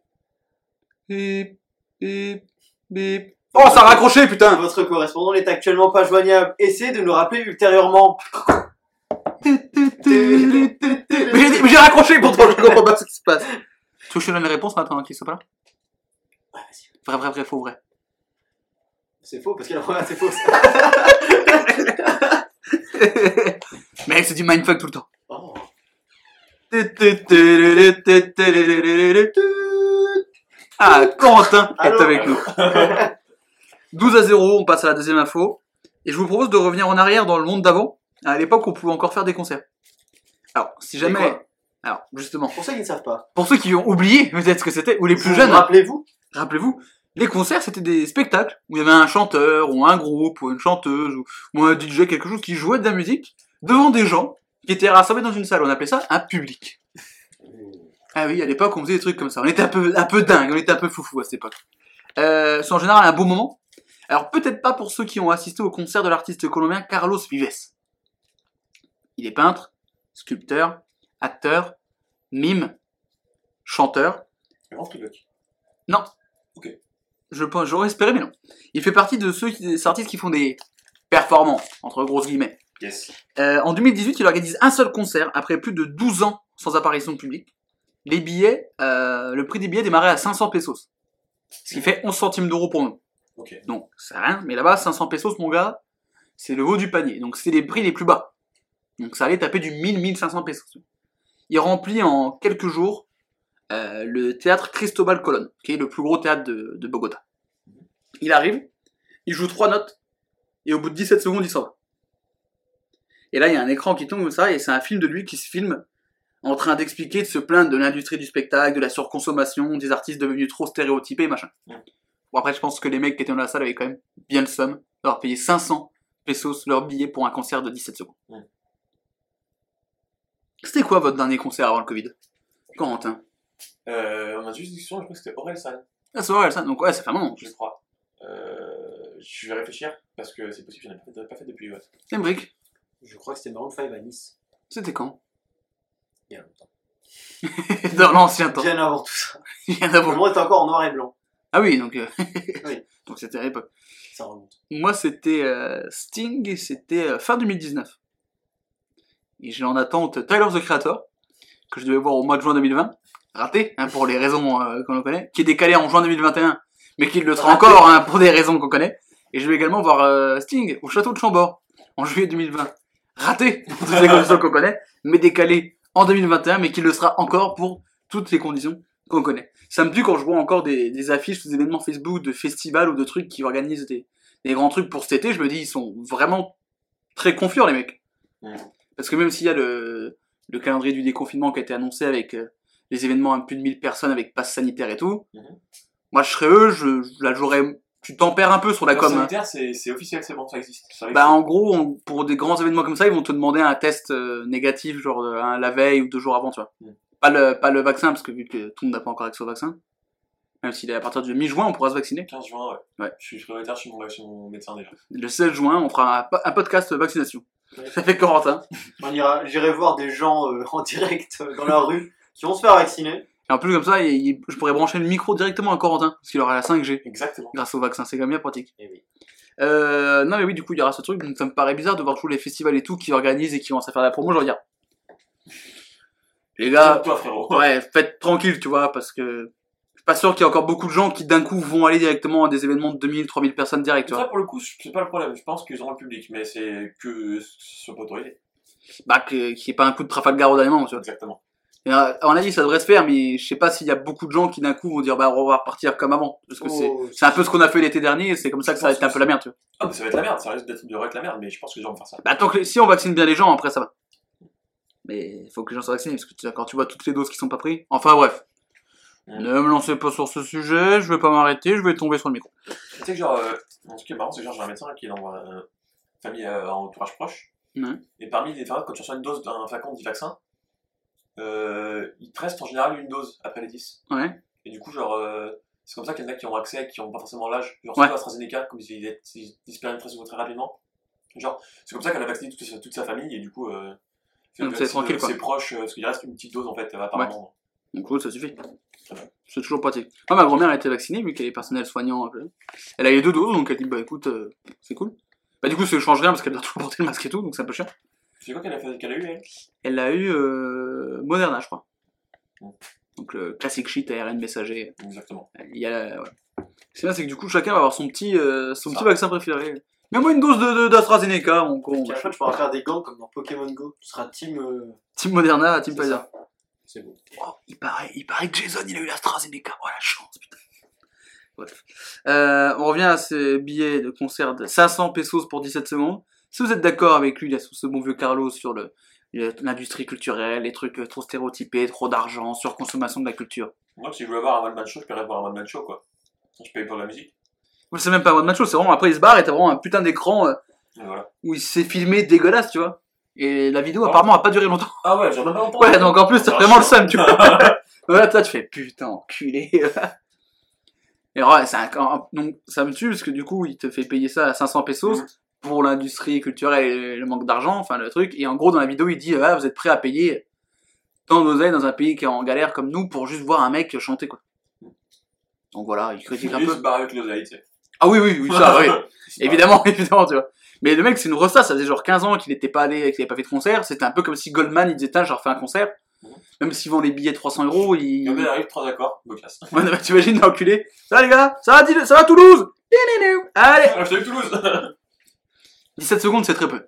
Bip, bip, bip. Oh, ça a raccroché, putain Votre correspondant n'est actuellement pas joignable. Essayez de nous rappeler ultérieurement. Mais j'ai mais j'ai raccroché pourtant, [laughs] je comprends pas ce qui se passe. Tu veux que je te donne les réponses maintenant qu'il soit pas là Ouais, vas-y. Vrai, vrai, vrai, faux, vrai. C'est faux, parce que la première, c'est faux. Mais [laughs] c'est du mindfuck tout le temps. Oh. Ah, Corentin est avec nous. 12 à 0, on passe à la deuxième info. Et je vous propose de revenir en arrière dans le monde d'avant, à l'époque où on pouvait encore faire des concerts. Alors, si jamais... Alors, justement, Pour ceux qui ne savent pas. pour ceux qui ont oublié peut-être ce que c'était, ou les plus Vous jeunes, Rappelez-vous rappelez-vous, les concerts c'était des spectacles où il y avait un chanteur, ou un groupe, ou une chanteuse, ou, un DJ, quelque chose qui jouait de la musique devant des gens qui étaient rassemblés dans une salle. On appelait ça un public. Ah oui, à l'époque, on faisait des trucs comme ça. On était un peu, un peu dingue, on était un peu foufou à cette époque. Euh, c'est en général un beau moment. Alors peut-être pas pour ceux qui ont assisté au concert de l'artiste colombien Carlos Vives. Il est peintre, sculpteur, acteur, mime, chanteur. Vraiment truc. Je pense, j'aurais espéré, mais non. Il fait partie de ceux qui, des artistes qui font des performances, entre grosses guillemets. Yes. Euh, en 2018, il organise un seul concert après plus de 12 ans sans apparition publique. Les billets, euh, le prix des billets démarrait à 500 pesos. Ce qui fait 11 centimes d'euros pour nous. Donc, c'est rien, mais là-bas, 500 pesos, mon gars, c'est le haut du panier. Donc, c'est les prix les plus bas. Donc, ça allait taper du 1000-1500 pesos. Il remplit en quelques jours euh, le théâtre Cristobal Colón, qui est le plus gros théâtre de, de Bogota. Il arrive, il joue trois notes, et au bout de 17 secondes, il s'en va. Et là, il y a un écran qui tombe comme ça, et c'est un film de lui qui se filme en train d'expliquer, de se plaindre de l'industrie du spectacle, de la surconsommation, des artistes devenus trop stéréotypés, machin. Bon, après, je pense que les mecs qui étaient dans la salle avaient quand même bien le somme d'avoir payé 500 pesos leur billet pour un concert de 17 secondes. C'était quoi votre dernier concert avant le Covid? Corentin Euh, on a juste une discussion, je crois que c'était Aurel San, Ah, c'est ça. Donc, ouais, ça fait un moment. je crois. Euh, je vais réfléchir, parce que c'est possible, j'en ai pas fait, pas fait depuis. Ouais. Embrick, Je crois que c'était Maroon 5 à Nice. c'était quand? Il y a longtemps. [laughs] Dans l'ancien temps. Bien avant tout ça. Il y en a beaucoup. Le monde était encore en noir et blanc. Ah oui, donc, euh, Oui. [laughs] donc c'était à l'époque. Ça remonte. Moi, c'était euh, Sting et c'était euh, fin 2019. Et j'ai en attente Tyler the Creator, que je devais voir au mois de juin 2020. Raté, hein, pour les raisons euh, qu'on connaît. Qui est décalé en juin 2021, mais qui le sera Raté. encore hein, pour des raisons qu'on connaît. Et je vais également voir euh, Sting au château de Chambord en juillet 2020. Raté, pour toutes les [laughs] conditions qu'on connaît, mais décalé en 2021, mais qui le sera encore pour toutes les conditions qu'on connaît. Ça me tue quand je vois encore des, des affiches, des événements Facebook de festivals ou de trucs qui organisent des, des grands trucs pour cet été, je me dis, ils sont vraiment très confiants, les mecs. Parce que même s'il y a le, le calendrier du déconfinement qui a été annoncé avec euh, les événements à plus de 1000 personnes avec passe sanitaire et tout, Mhm. moi je serais eux, je, je- là j'aurais, tu tempères un peu sur la Le com. hein. sanitaire, c'est c'est officiel, c'est bon, ça existe. Ça Bah existe. en gros, on- pour des grands événements comme ça, ils vont te demander un test euh, négatif, genre euh, un- la veille ou deux jours avant, tu vois. Mhm. Pas le, pas le vaccin, parce que vu que tout le monde n'a pas encore accès au vaccin, même s'il est à partir du mi-juin, on pourra se vacciner. 15 juin, ouais. Ouais. Je suis prioritaire chez mon, chez mon médecin déjà. Le 16 juin, on fera un, un podcast vaccination. Ouais. Avec Corentin. On ira, j'irai voir des gens euh, en direct euh, dans la rue qui vont se faire vacciner. Et en plus, comme ça, il- il- je pourrais brancher le micro directement à Corentin, parce qu'il aura la 5G Exactement. grâce au vaccin. C'est quand même bien pratique. Eh oui. Euh, non, mais oui, du coup, il y aura ce truc. Donc, ça me paraît bizarre de voir tous les festivals et tout qui organisent et qui vont à faire la promo. Je veux dire, les gars, toi, frérot. [laughs] ouais, faites tranquille, tu vois, parce que je suis pas sûr qu'il y ait encore beaucoup de gens qui d'un coup vont aller directement à des événements de 2000, 3000 personnes direct, tu Ça, vois. pour le coup, c'est pas le problème. Je pense qu'ils auront le public, mais c'est que ce soit pas autorisé. Bah, qu'il n'y ait pas un coup de Trafalgar au dernier moment, tu vois. Exactement. Euh, à mon avis, ça devrait se faire, mais je sais pas s'il y a beaucoup de gens qui d'un coup vont dire, bah, on va repartir comme avant. Parce que c'est, Oh, c'est un peu ce qu'on a fait l'été dernier, c'est comme ça que ça a été un peu la merde, tu vois. Ah, mais ça va être la merde, ça risque d'être de être la merde, mais je pense que les gens vont faire ça. Bah, tant que si on vaccine bien les gens, après ça va. Mais il faut que les gens soient vaccinés, parce que quand tu vois toutes les doses qui sont pas prises. Enfin bref. Ne me lancez pas sur ce sujet, je vais pas m'arrêter, je vais tomber sur le micro. Tu sais que genre, euh, truc qui est marrant, c'est que genre, j'ai un médecin qui est dans une famille euh, en entourage proche. Et parmi les enfin, quand tu reçois une dose d'un flacon de 10 vaccins, euh, il te reste en général une dose après les 10. Ouais. Et du coup, genre, euh, c'est comme ça qu'il y en a qui ont accès, qui n'ont pas forcément l'âge. Genre, Ouais. AstraZeneca, comme ils, ils, ils disparaissent très, très rapidement. Genre, c'est comme ça qu'elle a vacciné toute, sa- toute sa famille, et du coup, euh, c'est tranquille, euh, quoi. C'est proche, euh, parce qu'il reste une petite dose en fait, euh, apparemment. Donc cool, ça suffit. C'est toujours pratique. Moi, ma grand-mère a été vaccinée, vu qu'elle est personnel soignant. peu. Elle a eu deux doses, donc elle dit, bah écoute, euh, c'est cool. Bah du coup, ça change rien, parce qu'elle doit toujours porter le masque et tout, donc c'est un peu chiant. C'est quoi qu'elle a, fait- qu'elle a eu, elle? Elle a eu euh, Moderna, je crois. Mm. Donc le classique shit ARN messager. Exactement. Il y a, ouais. C'est bien, c'est que du coup, chacun va avoir son petit, euh, son Ça. petit vaccin préféré. Mets-moi une dose de, de- d'AstraZeneca, mon con. Puis après, tu pourras faire des gants comme dans Pokémon Go. Tu seras team. euh, Team Moderna, Team c'est Pfizer. ça. C'est bon. Oh, il paraît, il paraît que Jason, il a eu l'AstraZeneca. Oh la chance, putain. Bref. Euh, on revient à ce billet de concert de 500 pesos pour 17 secondes. Si vous êtes d'accord avec lui, là, sur ce bon vieux Carlos, sur le, l'industrie culturelle, les trucs euh, trop stéréotypés, trop d'argent, surconsommation de la culture. Moi, si je voulais voir un one-man show, je paierais voir un one-man show, quoi. Je paye pour la musique. C'est même pas un one man show, c'est vraiment après il se barre et t'as vraiment un putain d'écran euh, voilà. où il s'est filmé dégueulasse, tu vois. Et la vidéo Oh. apparemment a pas duré longtemps. Ah ouais, j'en ai pas longtemps. Ouais, donc en plus t'as Ah, vraiment le seum, tu vois. [laughs] [laughs] voilà, là tu fais putain, enculé. [laughs] Et ouais, c'est un, donc, ça me tue parce que du coup, il te fait payer ça à 500 pesos Mhm. Pour l'industrie culturelle et le manque d'argent, enfin le truc. Et en gros, dans la vidéo, il dit ah, vous êtes prêt à payer tant d'oseille dans un pays qui est en galère comme nous pour juste voir un mec chanter quoi. Donc voilà, il critique un Il peu. avec l'oseille, tu sais. Ah oui, oui, oui, ça, oui. [laughs] Il. Évidemment, évidemment, tu vois. Mais le mec, c'est une resta, ça faisait genre 15 ans qu'il n'était pas allé, qu'il n'avait pas fait de concert. C'était un peu comme si Goldman, il disait, tiens, j'ai refait un concert. Mhm. Même s'il vend les billets 300 euros, il. Elle arrive, trois accords, me casse. Ouais, non, mais t'imagines l'enculé Ça va les gars Ça va, ça va Toulouse Allez Ah, je Toulouse [laughs] 17 secondes, c'est très peu.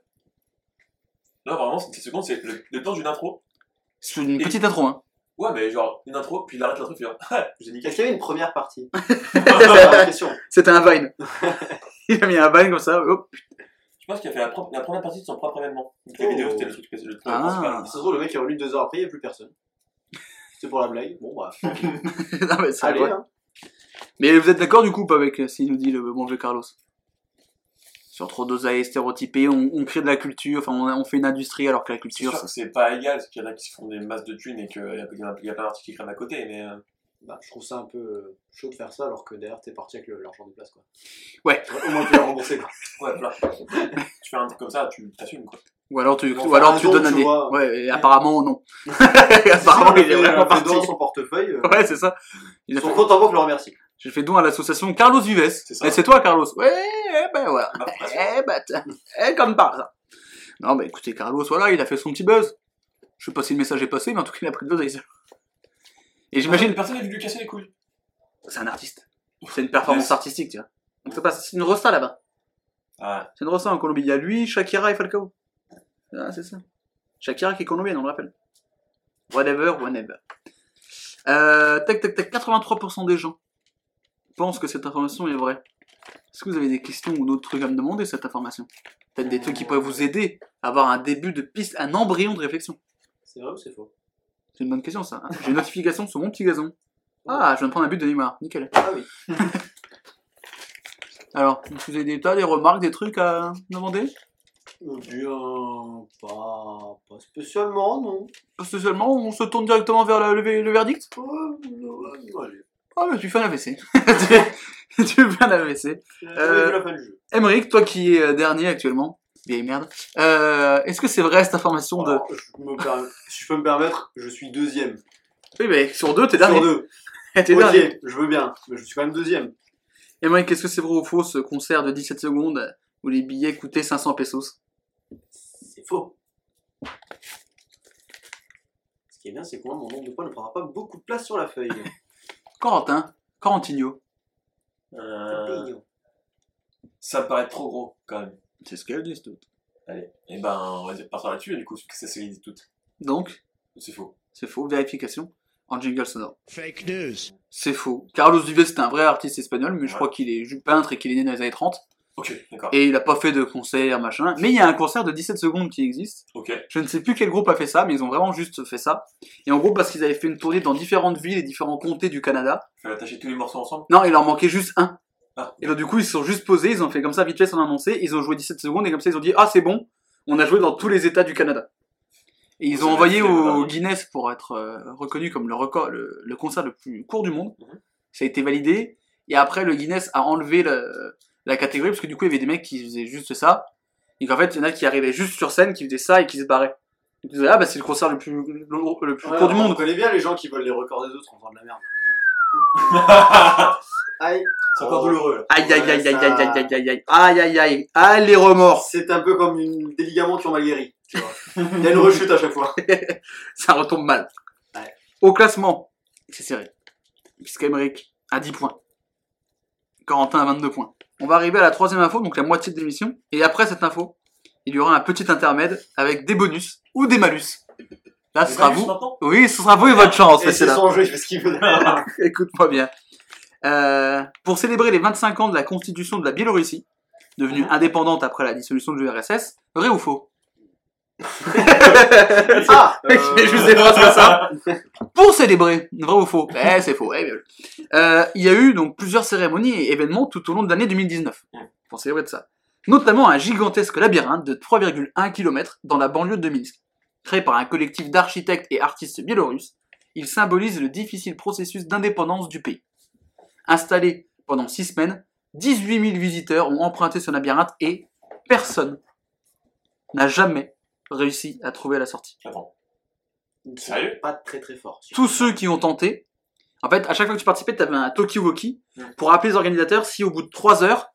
Là, vraiment, 7 secondes, c'est le, le temps d'une intro. C'est une Et- petite intro, hein. Ouais, mais genre, une intro, puis il arrête l'intro, puis il fait Ah, [laughs] j'ai niqué. Est-ce qu'il y avait une première partie C'est la [laughs] question. C'était un Vine. [laughs] il a mis un Vine comme ça, hop. pense qu'il a fait la, pro- la première partie de son propre événement. Donc, la Oh. vidéo, c'était le truc. Le truc Ah. principal. Ça se trouve, le mec est revenu deux heures après, il n'y a plus personne. C'est pour la blague. Bon, bah, non, mais c'est allez, vrai. hein. Mais vous êtes d'accord du coup pas avec euh, s'il nous dit le bon vieux Carlos? Sur trop d'oseille stéréotypé, on, on crée de la culture, enfin on, on fait une industrie alors que la C'est culture. sûr que c'est pas égal, parce qu'il y en a qui se font des masses de thunes et qu'il y a, il y a, il y a plein d'articles qui crament à côté, mais. euh, Bah, je trouve ça un peu euh, chaud de faire ça alors que derrière t'es parti avec l'argent des places quoi. Ouais. Au moins tu l'as remboursé quoi. [laughs] Ouais, voilà. tu fais un truc comme ça, tu t'assumes quoi. Ou alors tu, ou alors tu donnes un des. vois. Ouais, et apparemment non. [laughs] Apparemment il est vraiment parti. dans son portefeuille. euh, Ouais, c'est ça. Il sont fait- contents pour que je le remercie. J'ai fait don à l'association Carlos Vives. C'est ça. Et c'est toi Carlos. Ouais, eh ben voilà. Bah. Eh ben. Eh comme par hasard. Non bah écoutez Carlos, voilà, il a fait son petit buzz. Je sais pas si le message est passé, mais en tout cas il a pris le buzz avec ça. Et j'imagine, Personne n'a vu lui casser les couilles. c'est un artiste. C'est une performance artistique, tu vois. Donc c'est pas- c'est une rosta là-bas. Ah, C'est une rosta en Colombie. Il y a lui, Shakira et Falcao. Ah, c'est ça. Shakira qui est colombienne, on le rappelle. Whatever, whenever. Euh, tac, tac, tac. 83% des gens pensent que cette information est vraie. Est-ce que vous avez des questions ou d'autres trucs à me demander cette information? Peut-être des trucs qui pourraient vous aider à avoir un début de piste, un embryon de réflexion. C'est vrai ou c'est faux? C'est une bonne question ça. hein. J'ai une notification sur mon petit gazon. Ah, je viens de prendre un but de Neymar. Nickel. Ah oui. [laughs] Alors, vous avez des tas, des remarques, des trucs à demander? Bien, pas, pas spécialement, non. Que seulement, on se tourne directement vers le, le- le verdict? Ouais, ouais, ouais, allez. Ah, mais tu fais un AVC. tu, [laughs] tu fais un AVC. Euh, la fin du jeu. Emmerich, toi qui es euh, dernier actuellement, vieille merde, euh, est-ce que c'est vrai cette information de. Alors, je me si je peux me permettre, je suis deuxième. Oui, mais sur deux, t'es dernier. Sur deux. [laughs] T'es ok, dernier. je veux bien, mais je suis quand même deuxième. Emmerich, est-ce que c'est vrai ou faux ce concert de 17 secondes où les billets coûtaient 500 pesos? C'est faux. Ce qui est bien, c'est que moi, mon nombre de points ne prendra pas beaucoup de place sur la feuille. [laughs] Corentin, Corentinho, euh, ça me paraît trop gros quand même. c'est ce qu'elles disent toutes. Allez, et ben on va dire partir là-dessus, et du coup, parce que ça se dit toutes. Donc, C'est faux. c'est faux, vérification en jingle sonore. Fake news. C'est faux. Carlos Vives, c'est un vrai artiste espagnol, mais je crois qu'il est peintre et qu'il est né dans les années 30. Ok, d'accord. Et il a pas fait de concert, machin. Mais il y a un concert de 17 secondes qui existe. Ok. Je ne sais plus quel groupe a fait ça, mais ils ont vraiment juste fait ça. Et en gros, parce qu'ils avaient fait une tournée dans différentes villes et différents comtés du Canada. Il fallait attacher tous les morceaux ensemble? Non, il leur manquait juste un. Ah. Et donc, du coup, ils se sont juste posés, ils ont fait comme ça vite fait sans annoncer, ils ont joué 17 secondes et comme ça, ils ont dit Ah, c'est bon, on a joué dans tous les États du Canada. Et ils ont envoyé au Guinness pour être euh, reconnu comme le record, le, le concert le plus court du monde. Mhm. Ça a été validé. Et après, le Guinness a enlevé le- la catégorie parce que du coup, il y avait des mecs qui faisaient juste ça. Et qu'en fait, il y en a qui arrivaient juste sur scène, qui faisaient ça et qui se barraient. Ils disaient Ah, bah, c'est le concert le plus, le, le plus Ouais, court du on monde. connaît bien les gens qui veulent les records des autres en faisant de la merde. Aïe. C'est encore douloureux là. Aïe, aïe, aïe, aïe, aïe, aïe, aïe, aïe, aïe, aïe, aïe, aïe, aïe, les remords. C'est un peu comme une, des ligaments qui ont mal guéri. Tu vois. Il y a une rechute à chaque fois. ça retombe mal. Ouais. Au classement, c'est serré. Puisqu'Emeric a 10 points. Corentin a 22 points. On va arriver à la troisième info, donc la moitié de l'émission. Et après cette info, il y aura un petit intermède avec des bonus ou des malus. Là, ce sera vous. Oui, ce sera vous et votre chance. Et mais c'est c'est là. son jeu, il fait ce qu'il veut. [laughs] Écoute-moi bien. Euh, pour célébrer les 25 ans de la constitution de la Biélorussie, devenue indépendante après la dissolution de l'URSS, vrai ou faux? Ah [laughs] Je juste des phrases comme ça. Pour célébrer, vrai ou faux Eh, c'est faux. eh, bien. Euh, il y a eu donc plusieurs cérémonies et événements tout au long de l'année 2019 pour célébrer de ça. Notamment un gigantesque labyrinthe de 3,1 km dans la banlieue de Minsk. Créé par un collectif d'architectes et artistes biélorusses, il symbolise le difficile processus d'indépendance du pays. Installé pendant 6 semaines, 18 000 visiteurs ont emprunté ce labyrinthe et personne n'a jamais réussi à trouver la sortie. Attends. Sérieux? Pas très très fort. tous ceux qui ont tenté, en fait, à chaque fois que tu participais, tu avais un talkie-walkie Ouais. pour appeler les organisateurs si au bout de 3 heures,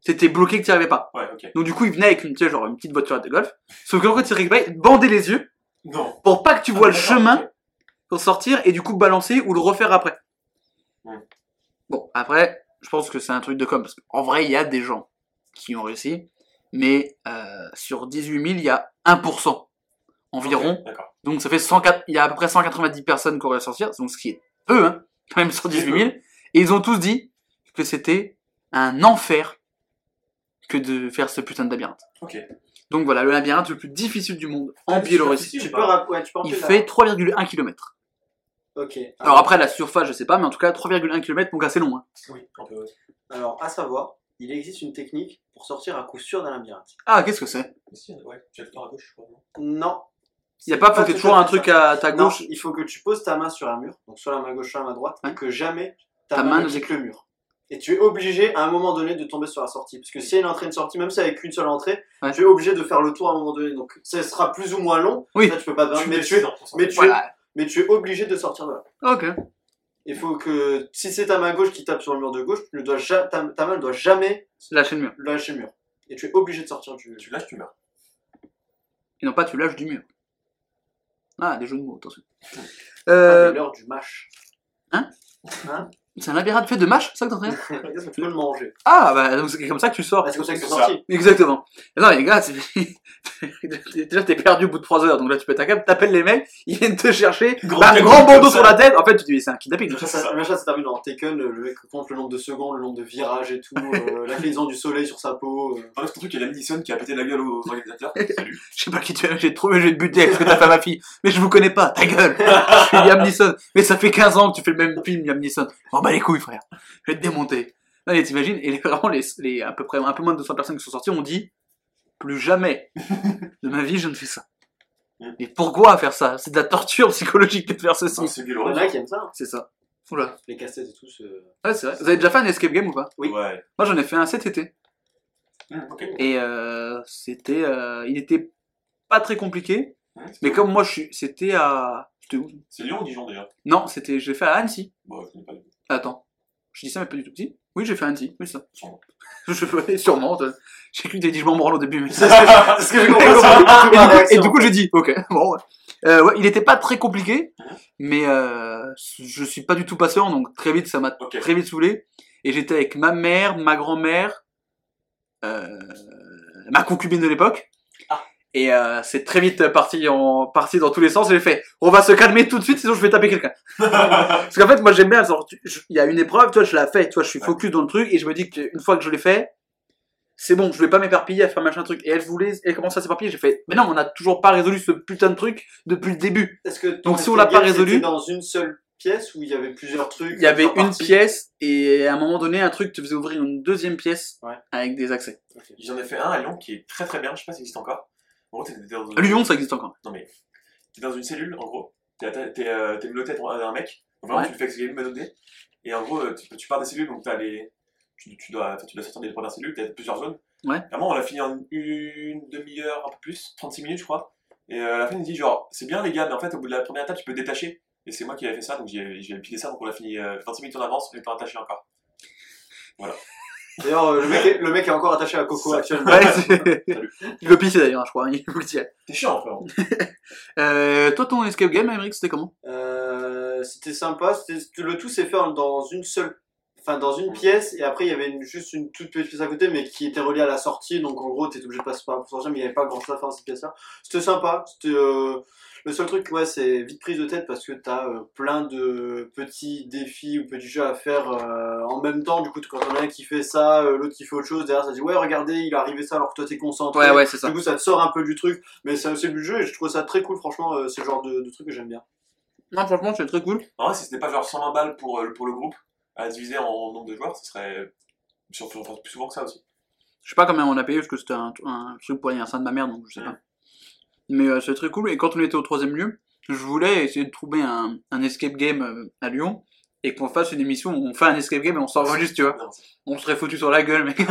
c'était bloqué que tu n'y arrivais pas. Ouais, ok. Donc du coup, ils venaient avec une, tu sais, genre, une petite voiture de golf, sauf que quand tu récupérais, ils bandaient les yeux Non. pour pas que tu vois Ah, le chemin pour sortir et du coup balancer ou le refaire après. Ouais. Bon, après, je pense que c'est un truc de com, parce qu'en vrai, il y a des gens qui ont réussi, mais euh, sur 18 000, il y a 1% environ. Ok, D'accord. Donc ça fait 104, il y a à peu près 190 personnes qui auraient sortir, donc ce qui est peu, hein, quand même sur 18 000. Et ils ont tous dit que c'était un enfer que de faire ce putain de labyrinthe. Ok. Donc voilà, le labyrinthe le plus difficile du monde en Ah, Biélorussie. difficile. Tu peux, rap- ouais, tu peux Il fait 3,1 km. Ok. Alors après, la surface, je sais pas, mais en tout cas, 3,1 km, donc assez long. Hein. Oui, un peu. ouais. Alors, à savoir, il existe une technique pour sortir à coup sûr d'un labyrinthe. Ah, qu'est-ce que c'est? Mais si, ouais, tu as le temps à gauche, je crois. non? Non. Il y a pas, faut ait à toujours un truc ça. à ta Non, gauche. il faut que tu poses ta main sur un mur, donc soit la main gauche, soit la main droite, Ouais. et que jamais ta, Ta main, main ne ne quitte le mur. Et tu es obligé à un moment donné de tomber sur la sortie. Parce que s'il y a une entrée et une sortie, même si avec qu'une seule entrée, Ouais. tu es obligé de faire le tour à un moment donné. Donc ça sera plus ou moins long. Oui. Ça, tu peux pas te- mais, tu es, mais, tu es, Voilà. mais tu es obligé de sortir de là. Ok. Il faut que si c'est ta main gauche qui tape sur le mur de gauche, tu ne dois ja- ta, ta main ne doit jamais Lâcher le mur. lâcher le mur. Et tu es obligé de sortir du Tu lâches, tu meurs. Et non pas, tu lâches du mur. Ah, des jeux de mots, attention. Ah, Euh, l'heure du mâche. C'est un labyrinthe fait de mâche, ça que en que tu peux le manger Ah, bah, donc c'est comme ça que tu sors. Ah, C'est comme ça que C'est sorti. Exactement. Non, les gars, c'est- [laughs] déjà t'es perdu au bout de 3 heures, donc là tu peux t'accapes, t'appelles les mecs, ils viennent te chercher, Grand bah, grand bandeau sur la tête, en fait tu te dis c'est un kidnapping. Le machin, ça. le machin, c'est terminé dans Taken, le mec compte le nombre de secondes, le nombre de virages et tout, euh, [laughs] la clisson du soleil sur sa peau. euh. T'enlèves ton truc, il y a Nissan qui a pété la gueule aux organisateurs. [laughs] Salut. Je sais pas qui tu es, j'ai trouvé, je vais te buter avec ce que t'as fait à ma fille, mais je vous connais pas, ta gueule. je suis Liam Neeson, mais ça fait 15 ans que tu fais le même film, Liam Neeson. Oh bah les couilles frère, je vais te démonter. Mais t'imagines, et les- vraiment les, les à peu près un peu moins de 200 personnes qui sont sorties ont dit plus jamais de ma vie je ne fais ça. Mais pourquoi faire ça? C'est de la torture psychologique de faire ceci. C'est Il y en violent. a qui aiment ça, hein. C'est ça. Oula. les casse-têtes et tout. ce- Ouais, c'est vrai. Vous avez déjà fait un escape game ou pas? Oui. Ouais. Moi j'en ai fait un cet été. Ok. Et euh, c'était. euh, il était pas très compliqué. Mais cool. comme moi je suis. C'était à. C'était où? C'est Lyon ou Dijon déjà Non, c'était. J'ai fait à Annecy. Bon, je connais pas du tout. Attends. Je dis ça mais pas du tout. Si Oui, j'ai fait à Annecy. Oui, ça. [laughs] Sûrement. Je fais sûrement. J'ai cru que t'avais dit je m'en branle au début. Mais... [laughs] C'est ce que, j'ai compris. et, du coup, j'ai dit, ok, bon, ouais. Euh, ouais, il était pas très compliqué, mais euh, je suis pas du tout patient, donc très vite, ça m'a très vite saoulé. Et j'étais avec ma mère, ma grand-mère, euh, ma concubine de l'époque. Ah. Et euh, c'est très vite parti en parti dans tous les sens. Et j'ai fait, on va se calmer tout de suite, sinon je vais taper quelqu'un. [laughs] Parce qu'en fait, moi j'aime bien. tu- Il y a une épreuve, toi, je la fais, toi, je suis focus dans le truc, et je me dis qu'une fois que je l'ai fait, c'est bon, je vais pas m'éparpiller à faire machin truc. Et elle voulait, elle commence à s'éparpiller. J'ai fait, mais non, on a toujours pas résolu ce putain de truc depuis le début. Que Donc, si on l'a pas résolu- dans une seule pièce où il y avait plusieurs trucs Il y avait une pièce, et à un moment donné, un truc te faisait ouvrir une deuxième pièce Ouais. avec des accès. J'en ai fait un à Lyon qui est très très bien, je sais pas s'il existe encore. En gros, t'es dans Lyon, ça existe encore. Non mais, t'es dans une cellule en gros, t'es euh, menotté à un mec, donc vraiment Ouais. tu le fais exécuter menotté, et en gros, euh, tu, tu pars des cellules, donc t'as les. Tu, tu, dois, tu dois sortir des premières cellules, t'as plusieurs zones. Ouais. À moment, on l'a fini en une demi-heure, un peu plus, 36 minutes je crois. Et euh, à la fin, il dit genre, c'est bien les gars, mais en fait, au bout de la première étape, tu peux détacher. Et c'est moi qui avais fait ça, donc j'ai j'ai pilé ça, donc on l'a fini euh, 26 minutes en avance, mais pas attaché encore. D'ailleurs, euh, le, mec est, le mec est encore attaché à Coco Ça- actuellement. Ouais, il veut pisser d'ailleurs, je crois. Il faut que tu y ailles. T'es chiant, frérot. [laughs] Euh, toi, ton escape game, Emmerich, c'était comment? Euh, c'était sympa. C'était, le tout s'est fait dans une seule, enfin dans une pièce, et après il y avait une- juste une toute petite pièce à côté, mais qui était reliée à la sortie. Donc en gros, t'étais obligé de passer par la sortie, mais il n'y avait pas grand chose à faire dans cette pièce-là. C'était sympa. C'était euh, le seul truc, ouais, c'est vite prise de tête parce que t'as euh, plein de petits défis ou petits jeux à faire euh, en même temps. Du coup, quand on a un qui fait ça, euh, l'autre qui fait autre chose, derrière ça dit ouais, regardez, il est arrivé ça alors que toi t'es concentré. Ouais, ouais, c'est ça. Du coup, ça te sort un peu du truc, mais c'est aussi le but du jeu et je trouve ça très cool. Franchement, euh, c'est le genre de, de truc que j'aime bien. Non, franchement, c'est très cool. En vrai, si c'était pas genre 120 balles pour, euh, pour le groupe, à diviser en nombre de joueurs, ce serait sur- plus souvent que ça aussi. Je sais pas combien on a payé parce que c'était un, un truc pour l'anniversaire de ma mère, donc je sais pas. Mais euh, c'est très cool. Et quand on était au troisième lieu, je voulais essayer de trouver un, un escape game euh, à Lyon et qu'on fasse une émission où on fait un escape game et on s'enregistre, tu vois. On serait foutu sur la gueule, mais. [laughs]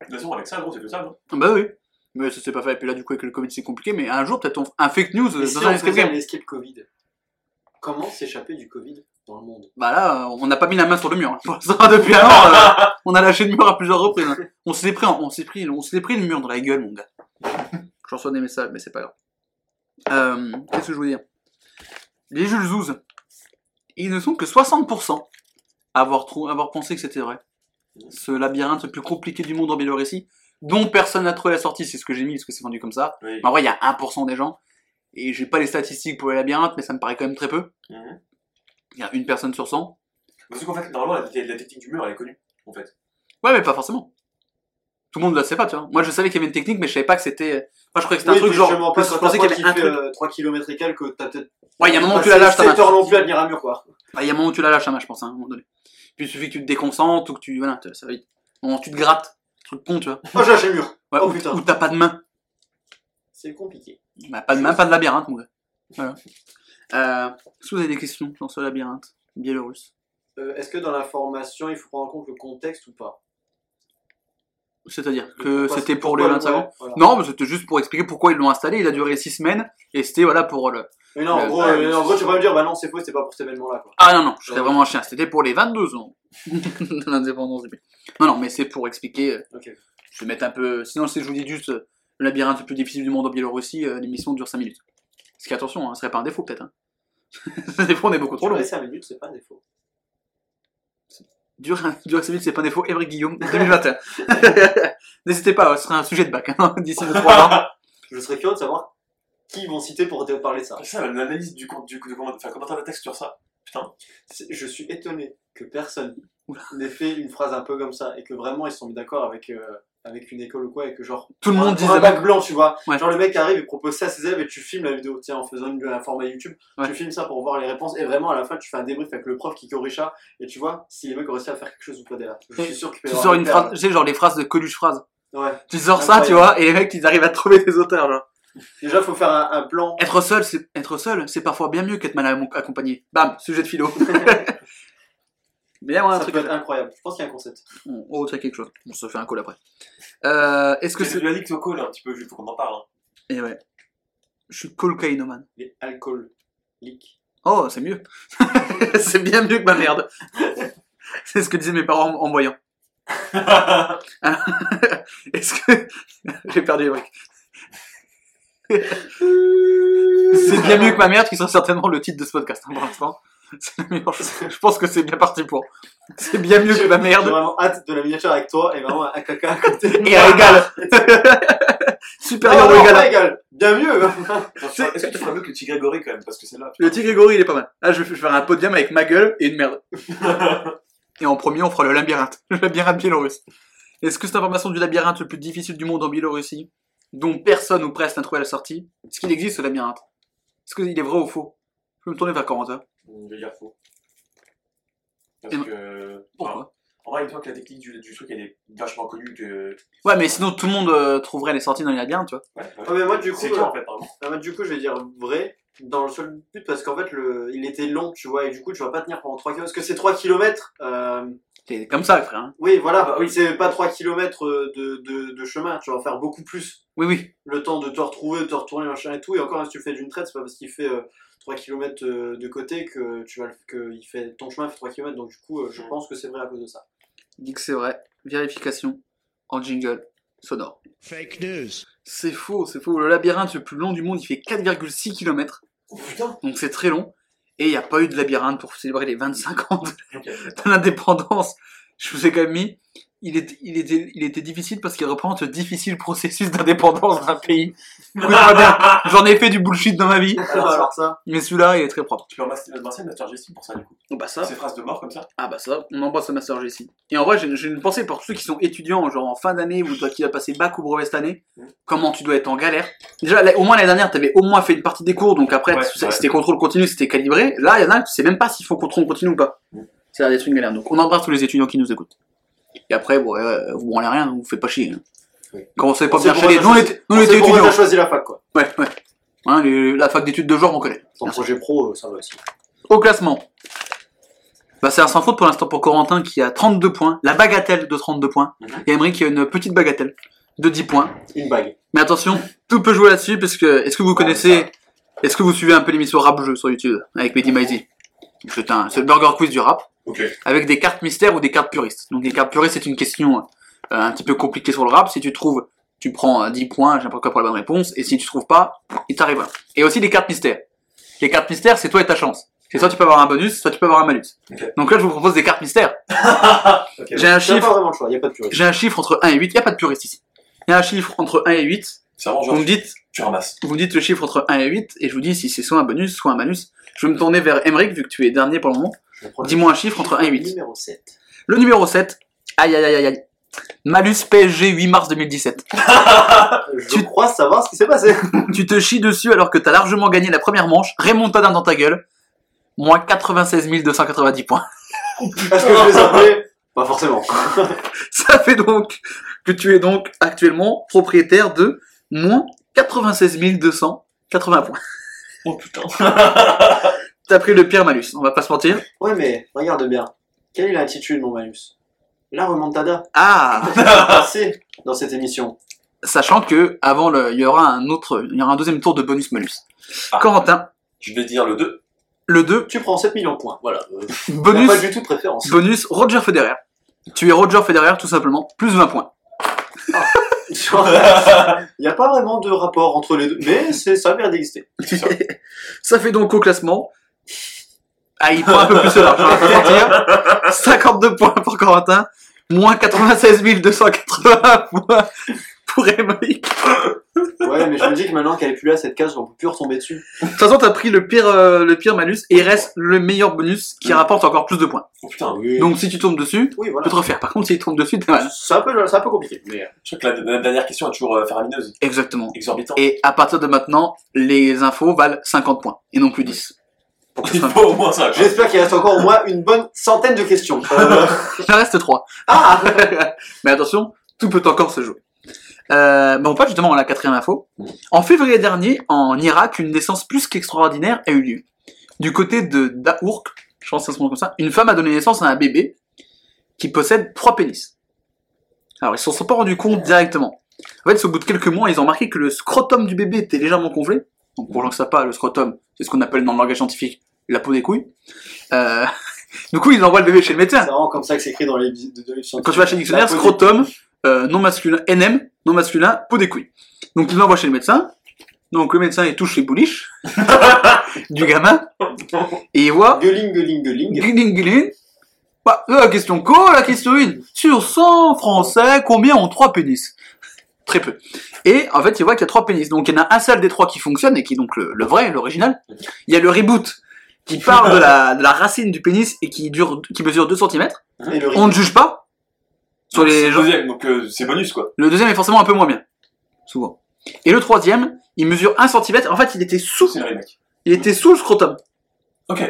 De toute façon, avec ça, gros, c'est que ça, non? Bah oui. Mais ça s'est pas fait. Et puis là, du coup, avec le Covid, c'est compliqué. Mais un jour, peut-être on- un fake news euh, si dans on un escape game. un escape Covid Comment s'échapper du Covid dans le monde? Bah là, euh, on n'a pas mis la main sur le mur. hein. Pour [laughs] depuis un an, euh, on a lâché le mur à plusieurs reprises. hein. On s'est pris, en- on s'est pris, on s'est pris le mur dans la gueule, mon gars. Je reçois des messages, mais c'est pas grave. Euh, Qu'est-ce que je voulais dire? Les Jules Zouz, ils ne sont que 60% à avoir, trou- avoir pensé que c'était vrai. Ce labyrinthe le plus compliqué du monde en Biélorussie, dont personne n'a trouvé la sortie, c'est ce que j'ai mis parce que c'est vendu comme ça. Oui. Mais en vrai, il y a 1% des gens. Et j'ai pas les statistiques pour les labyrinthes, mais ça me paraît quand même très peu. Mhm. Il y a une personne sur 100. Parce qu'en fait, normalement, la, la technique du mur, elle est connue, en fait. Ouais, mais pas forcément. Tout le monde ne le sait pas, tu vois. Moi, je savais qu'il y avait une technique, mais je savais pas que c'était. Moi, je croyais que c'était Oui, un truc genre. je quand pensais qu'il y avait qui un truc. euh, 3 km et quelques, t'as peut-être. Ouais, il y a un moment où tu la lâches, ta main. 7 heures non plus à tenir un mur, quoi. Ah, Il y a un moment où tu la lâches, main, je pense, hein, à un moment donné. Puis il suffit que tu te déconcentres ou que tu. Voilà, ça va vite. Au moment où tu te grattes. Truc con, tu vois. Oh, j'ai lâché le mur. Ouais, Oh, ou- putain. Ou t'as pas de main. C'est compliqué. Bah, pas de main, pas de labyrinthe, mon gars. Voilà. Euh, Est-ce que vous avez des questions sur ce labyrinthe biélorusse? Euh, Est-ce que dans la formation, il faut prendre en compte le contexte ou pas? C'est-à-dire que c'était pour les le- 25 ans voilà. Non, mais c'était juste pour expliquer pourquoi ils l'ont installé. Il a duré 6 semaines et c'était voilà pour le. Mais non, en gros, euh, mais en c'est- gros, tu vas me dire, bah non, c'est faux, c'est pas pour cet événement-là, quoi. Ah non, non, je serais Ouais. vraiment un chien. C'était pour les 22 ans [laughs] de l'indépendance du pays. Non, non, mais c'est pour expliquer. euh, Ok. Je vais mettre un peu. Sinon, si je vous dis juste euh, le labyrinthe le plus difficile du monde en Biélorussie, l'émission dure 5 minutes. Ce qui, attention, hein, ce serait pas un défaut peut-être. Hein. [laughs] des fois, on est beaucoup trop long. Durer 5 minutes, c'est pas un défaut. Dur, [laughs] dur 5 minutes, c'est pas [laughs] un défaut. Émeric Guillaume, [laughs] 2021. N'hésitez pas, ce sera un sujet de bac hein, d'ici 3 ans. Je serais curieux de savoir qui ils vont citer pour parler de ça. C'est ça, l'analyse du, du, du enfin, commentaire de texte sur ça. Putain. Je suis étonné que personne n'ait fait une phrase un peu comme ça et que vraiment ils se sont mis d'accord avec, euh, avec une école ou quoi et que genre. Tout le un- monde disait un bac blanc, tu vois. Ouais. Genre le mec arrive et propose ça à ses élèves et tu filmes la vidéo, tiens, en faisant une, un format YouTube. Ouais. Tu filmes ça pour voir les réponses et vraiment à la fin tu fais un débrief avec le prof qui corrige ça et tu vois si les mecs ont réussi à faire quelque chose ou pas derrière. Je suis sûr qu'il peut Tu sors une phrase, tu sais, genre les phrases de Coluche phrase. Ouais. Tu sors ça, tu vois, et les mecs, ils arrivent à trouver des auteurs, genre. Déjà, faut faire un, un plan. Être seul, c'est être seul, c'est parfois bien mieux qu'être mal accompagné. Bam, sujet de philo. [laughs] Bien, ouais, un ça truc. peut être incroyable. Je pense qu'il y a un concept. On on retient quelque chose. On se fait un call après. Euh, Est-ce que C'est de l'addict au call un petit peu, il faut qu'on en parle. hein. Et ouais. Je suis cocaïnomane. Les alcools. Leak. Oh, c'est mieux. [laughs] c'est bien mieux que ma merde. [laughs] c'est ce que disaient mes parents en, en voyant. [laughs] Est-ce que. J'ai perdu les briques? c'est bien mieux que ma merde qui sera certainement le titre de ce podcast hein, pour l'instant. C'est la meilleure chose. Je pense que c'est bien parti pour. [laughs] C'est bien mieux que ma J'ai merde vraiment hâte de la miniature avec toi et vraiment un caca à côté. et à égal. [laughs] Supérieur Non, ou égal. à- égal. Bien mieux. [laughs] Est-ce que tu feras mieux que le petit Grégory quand même Parce que c'est là. Le tigre Grégory, il est pas mal. Là, je vais faire un podium avec ma gueule et une merde. Et en premier, on fera le labyrinthe. Le labyrinthe biélorusse. Est-ce que cette information du labyrinthe le plus difficile du monde en Biélorussie, dont personne ou presque n'a trouvé la sortie, est-ce qu'il existe ce labyrinthe? Est-ce qu'il est vrai ou faux? Je peux me tourner vers Corentin. Je vais dire faux. Parce que. Pourquoi En vrai, une fois que la technique du, du truc elle est vachement connue, que. Ouais, mais sinon tout le monde euh, trouverait les sorties dans les labyrinthes, tu vois. Ouais, ouais. Ouais, mais moi, du coup, C'est euh, en fait. Ah du coup, je vais dire vrai dans le seul but parce qu'en fait, le... il était long, tu vois, et du coup, tu vas pas tenir pendant 3 km. Parce que c'est 3 km. Euh... C'est comme ça, frère. hein. Oui, voilà, Ah bah oui. c'est pas 3 km de, de, de chemin, tu vas en faire beaucoup plus. Oui, oui. Le temps de te retrouver, de te retourner, machin et tout. Et encore, si tu fais d'une traite, c'est pas parce qu'il fait euh, 3 km de côté que tu vas le- que il fait, ton chemin fait 3 km. Donc, du coup, euh, je pense que c'est vrai à cause de ça. Il dit que c'est vrai. Vérification en jingle sonore. Fake news. C'est faux, c'est faux. Le labyrinthe le plus long du monde, il fait 4,6 km. Oh putain Donc c'est très long. Et il n'y a pas eu de labyrinthe pour célébrer les 25 ans [laughs] de l'indépendance. Je vous ai quand même mis. Il était, il était, il était difficile parce qu'il représente le difficile processus d'indépendance d'un pays. [laughs] J'en ai fait du bullshit dans ma vie. Alors, ça, Mais celui-là, il est très propre. Tu peux remercier Master Jessie pour ça, du coup. Bah ça. Ces phrases de mort comme ça. Ah bah ça, on embrasse le Master ici. Et en vrai, j'ai une pensée pour tous ceux qui sont étudiants, genre en fin d'année, ou toi qui as passé bac ou brevet cette année, Mm. comment tu dois être en galère. Déjà, là, au moins l'année dernière, t'avais au moins fait une partie des cours, donc après, Ouais, c'était contrôle continu, c'était calibré. Là, il y en a, tu sais même pas s'ils font contrôle continu ou pas. Mm. C'est à d'être une galère. Donc on embrasse tous les étudiants qui nous écoutent. Et après, bon, ouais, vous branlez rien, vous faites pas chier. hein. Oui. Quand on sait pas On bien pourquoi chier, t'as nous on était, nous, on on était étudiants. choisi la fac, quoi. Ouais, ouais. Hein, les- la fac d'études de genre, on connaît. Ton projet pro, euh, ça va aussi. Au classement. Bah, c'est un sans faute pour l'instant pour Corentin qui a 32 points, la bagatelle de 32 points, Mhm. et Emery qui a une petite bagatelle de 10 points. Une bague. Mais attention, tout peut jouer là-dessus parce que est-ce que vous Ah, connaissez, est-ce que vous suivez un peu l'émission Rap Jeu sur YouTube avec Mehdi Maizi C'est un, c'est le burger quiz du rap Ok. avec des cartes mystères ou des cartes puristes. Donc les cartes puristes c'est une question euh, un petit peu compliquée sur le rap. Si tu trouves, tu prends euh, 10 points, j'ai n'importe quoi pour la bonne réponse, et si tu trouves pas, il t'arrive rien. Et aussi des cartes mystères. Les cartes mystères c'est toi et ta chance. C'est soit tu peux avoir un bonus, soit tu peux avoir un malus. Ok. Donc là je vous propose des cartes mystères. [laughs] Ok. J'ai un chiffre, j'ai un chiffre entre 1 et 8, il y a pas de puriste ici. Il y a un chiffre entre 1 et 8, C'est vraiment vous me dites tu ramasses. vous me dites le chiffre entre 1 et 8, et je vous dis si c'est soit un bonus, soit un malus. Je vais me tourner vers Emmerich, vu que tu es dernier pour le moment. Dis-moi un chiffre entre 1 et le 8. Numéro 7. Le numéro 7, aïe aïe aïe aïe aïe, Malus PSG 8 mars 2017. [laughs] Je Tu- crois savoir ce qui s'est passé. [laughs] tu te chies dessus alors que t'as largement gagné la première manche. Remontada dans ta gueule. Moins 96 290 points. [laughs] Est-ce que je les appelais Pas forcément. Ça fait donc que tu es donc actuellement propriétaire de moins 96 280 points. Oh putain. T'as pris le pire malus, on va pas se mentir. Ouais, mais regarde bien. Quelle est l'attitude, mon malus? La remontada. Ah [laughs] Passé dans cette émission. Sachant que avant le, il y aura un autre, il y aura un deuxième tour de bonus malus. Ah. Corentin, Je vais dire le 2. le 2, Tu prends 7 millions de points. Voilà. Euh, [laughs] bonus, pas du tout de préférence. bonus Roger Federer. Tu es Roger Federer tout simplement, plus 20 points. [laughs] Il n'y a pas vraiment de rapport entre les deux, mais c'est ça a l'air d'exister. Ça fait donc au classement. Ah, il prend un peu plus de l'argent, on va pas mentir. [laughs] 52 points pour Corentin, moins 96 280 points pour Émeric. Ouais, mais je me dis que maintenant qu'elle est plus là, cette case, on peut plus retomber dessus. De toute façon, t'as pris le pire, euh, le pire malus et il reste le meilleur bonus qui rapporte encore plus de points. Oh putain. Oui, Donc si tu tombes dessus, oui tu voilà. peux te refaire. Par contre, si tu tombes dessus, t'es mal. C'est un, peu, c'est un peu compliqué. Mais... euh, Je crois que la, la dernière question est toujours euh, faramineuse. Exactement. Exorbitant. Et à partir de maintenant, les infos valent 50 points et non plus 10. Pour que ce Il soit- faut au moins ça. quoi. J'espère qu'il reste encore au moins une bonne centaine de questions. Euh, [laughs] Il en reste 3. Ah [laughs] Mais attention, tout peut encore se jouer. Euh, mais on passe justement à la quatrième info. En février dernier, en Irak, une naissance plus qu'extraordinaire a eu lieu. Du côté de Daourk, je pense que ça se prononce comme ça, une femme a donné naissance à un bébé qui possède trois pénis. Alors, ils s'en sont pas rendus compte directement. En fait, au bout de quelques mois, ils ont remarqué que le scrotum du bébé était légèrement gonflé. Donc, pour gens que ça pas, le scrotum, c'est ce qu'on appelle dans le langage scientifique la peau des couilles. Euh, [laughs] du coup, ils envoient le bébé chez le médecin. C'est vraiment comme ça que c'est écrit dans les de, de- Quand tu vas chez le dictionnaire, scrotum, euh, non masculin, NM, non masculin, peau des couilles. Donc il l'envoie chez le médecin. Donc le médecin il touche les bouliches [laughs] du gamin et il voit Gueuling, gueuling, gueuling. Gling, gling. Bah, la question co, la question 1. Sur 100 français, combien ont 3 pénis? Très peu. Et en fait, il voit qu'il y a 3 pénis. Donc il y en a un seul des trois qui fonctionne et qui est donc le, le vrai, l'original. Il y a le reboot qui [laughs] part de la, de la racine du pénis et qui dure, qui mesure 2 cm. Et le On ne juge pas. Sur les le gens. deuxième, donc euh, c'est bonus quoi. Le deuxième est forcément un peu moins bien. Souvent. Et le troisième, il mesure 1 cm. En fait, il était sous, C'est le remake. il était sous le scrotum. Ok.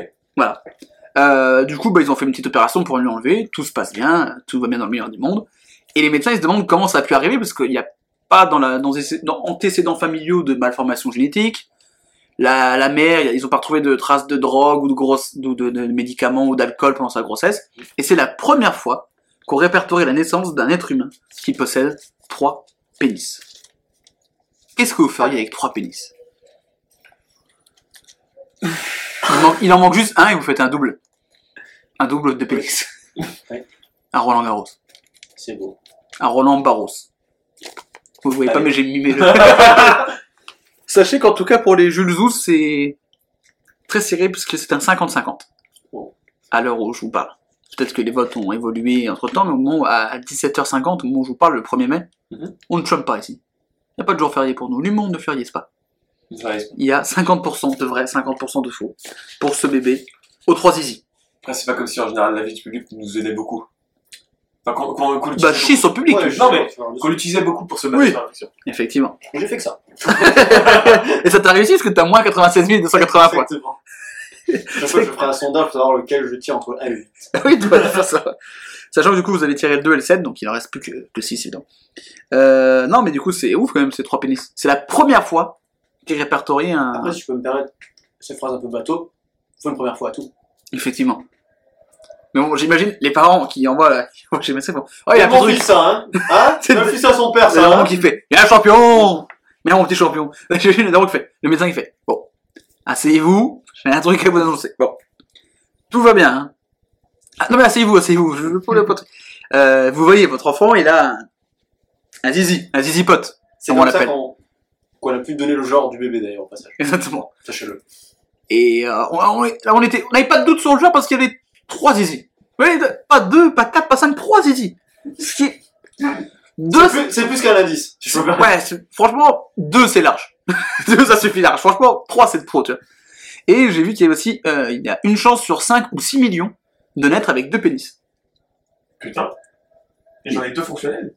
Euh, du coup, bah, ils ont fait une petite opération pour lui enlever. Tout se passe bien, tout va bien dans le meilleur du monde. Et les médecins, ils se demandent comment ça a pu arriver parce qu'il n'y a pas dans la, dans, les- dans antécédents familiaux de malformation génétique. La, la mère, ils ont pas retrouvé de traces de drogue ou de médicaments ou d'alcool pendant sa grossesse. Et c'est la première fois qu'on répertorie la naissance d'un être humain qui possède trois pénis. Qu'est-ce que vous feriez avec trois pénis? Il, manque- il en manque juste un et vous faites un double. Un double de pénis. [laughs] Un Roland Garros. C'est beau. Un Roland Barros. Vous voyez pas, mais j'ai mimé le. [laughs] Sachez qu'en tout cas, pour les Jules Zou, c'est très serré puisque c'est un 50-50. Bon. À l'heure où je vous parle. Peut-être que les votes ont évolué entre temps, mais au moment où- à 17h50, au moment où je vous parle, le 1er mai, Mhm. on ne chôme pas ici. Il n'y a pas de jour férié pour nous. L'humour ne férié pas. Ouais. Il y a 50% de vrai, 50% de faux pour ce bébé aux trois zizi. Après, c'est pas comme si en général la vie du public nous aidait beaucoup. Enfin, qu'on qu'on- qu'on Bah, chier sur le public, Ouais, tu- non, mais- Qu'on l'utilisait beaucoup pour se battre Oui. sur la effectivement. J'ai fait que ça. [laughs] Et ça t'a réussi parce que t'as moins 96 280 points. Exactement. Chaque fois, je ferai un sondage pour savoir lequel je tire entre 1 et 8. [laughs] oui, tu vas faire ça. Sachant que du coup, vous allez tirer le 2 et le 7, donc il en reste plus que, que 6, évidemment. Euh, non, mais du coup, c'est ouf quand même, ces trois pénis. C'est la première fois qu'il répertorie un... Après, si je peux me permettre cette phrase un peu bateau, faut une première fois à tout. Effectivement. Mais bon, j'imagine les parents qui envoient [laughs] chez Oh, il a un mon fils, ça, hein? Hein? [laughs] C'est le- fils à son père, C'est ça, le hein? qui fait, il y a un champion! Mais mon petit champion. [laughs] J'imagine le daron qui fait, le médecin qui fait, bon, asseyez-vous, j'ai un truc à vous annoncer. Bon. Tout va bien, hein? Ah, non mais asseyez-vous, asseyez-vous, je le pote. Euh, vous voyez, votre enfant, il a un, un zizi, un zizi pote. C'est on comme ça l'appelle. qu'on qu'on a pu donner le genre du bébé, d'ailleurs, au passage. Exactement. Sachez-le. Et euh, on, on, on était, on n'avait pas de doute sur le genre parce qu'il y avait trois zizi. Oui, pas deux, pas quatre, pas cinq, trois zizi. Ce qui est... Deux, C'est plus, plus qu'un indice. peux permettre. Ouais, franchement, deux c'est large. [laughs] deux ça suffit large. Franchement, trois c'est trop, tu vois. Et j'ai vu qu'il y a aussi, euh, il y a une chance sur 5 ou 6 millions de naître avec deux pénis. Putain. Et j'en ai deux fonctionnels.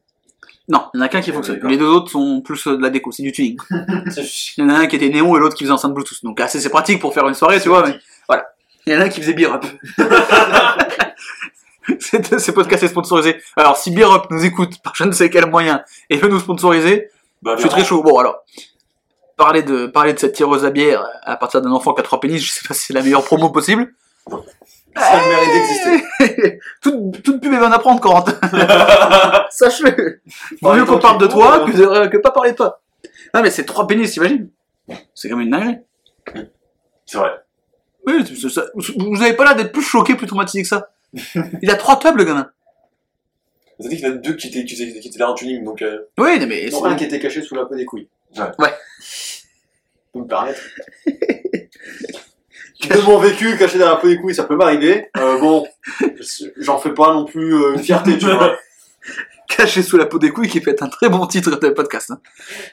Non, il y en a qu'un qui fonctionne. D'accord. Les deux autres sont plus euh, de la déco, c'est du tuning. [laughs] Il y en a un qui était néon et l'autre qui faisait enceinte Bluetooth. Donc assez c'est pratique pour faire une soirée, tu vois, mais. Il y en a un qui faisait Beer Up. [laughs] C'est- Ces podcasts est sponsorisé. Alors si Beer Up nous écoute par je ne sais quel moyen et veut nous sponsoriser, Bah, je suis très chaud. Bon alors, parler de, parler de cette tireuse à bière à partir d'un enfant qui a trois pénis, je sais pas si c'est la meilleure promo possible. Ça le mérite d'exister. [laughs] toute, toute pub est bonne à prendre, Corentin. [laughs] Sache-le. Vaut mieux qu'on parle de toi que, de, que pas parler de toi. Non mais c'est trois pénis, t'imagines? C'est quand même une dinguerie. C'est vrai. Oui, ça. vous avez pas l'air d'être plus choqué, plus traumatisé que ça. [laughs] Il a trois tubs, le gamin. Vous avez dit qu'il y en a deux qui étaient, qui étaient, qui étaient là en tuning, donc. Euh... Oui, non, mais Non, c'est- un qui était caché sous la peau des couilles. Ouais. Ouais. [laughs] Me permettre. [laughs] De mon vécu, caché dans la peau des couilles, ça peut m'arriver. Euh, bon, j'en fais pas non plus euh, une fierté, tu vois. caché sous la peau des couilles, qui être un très bon titre de podcast. hein.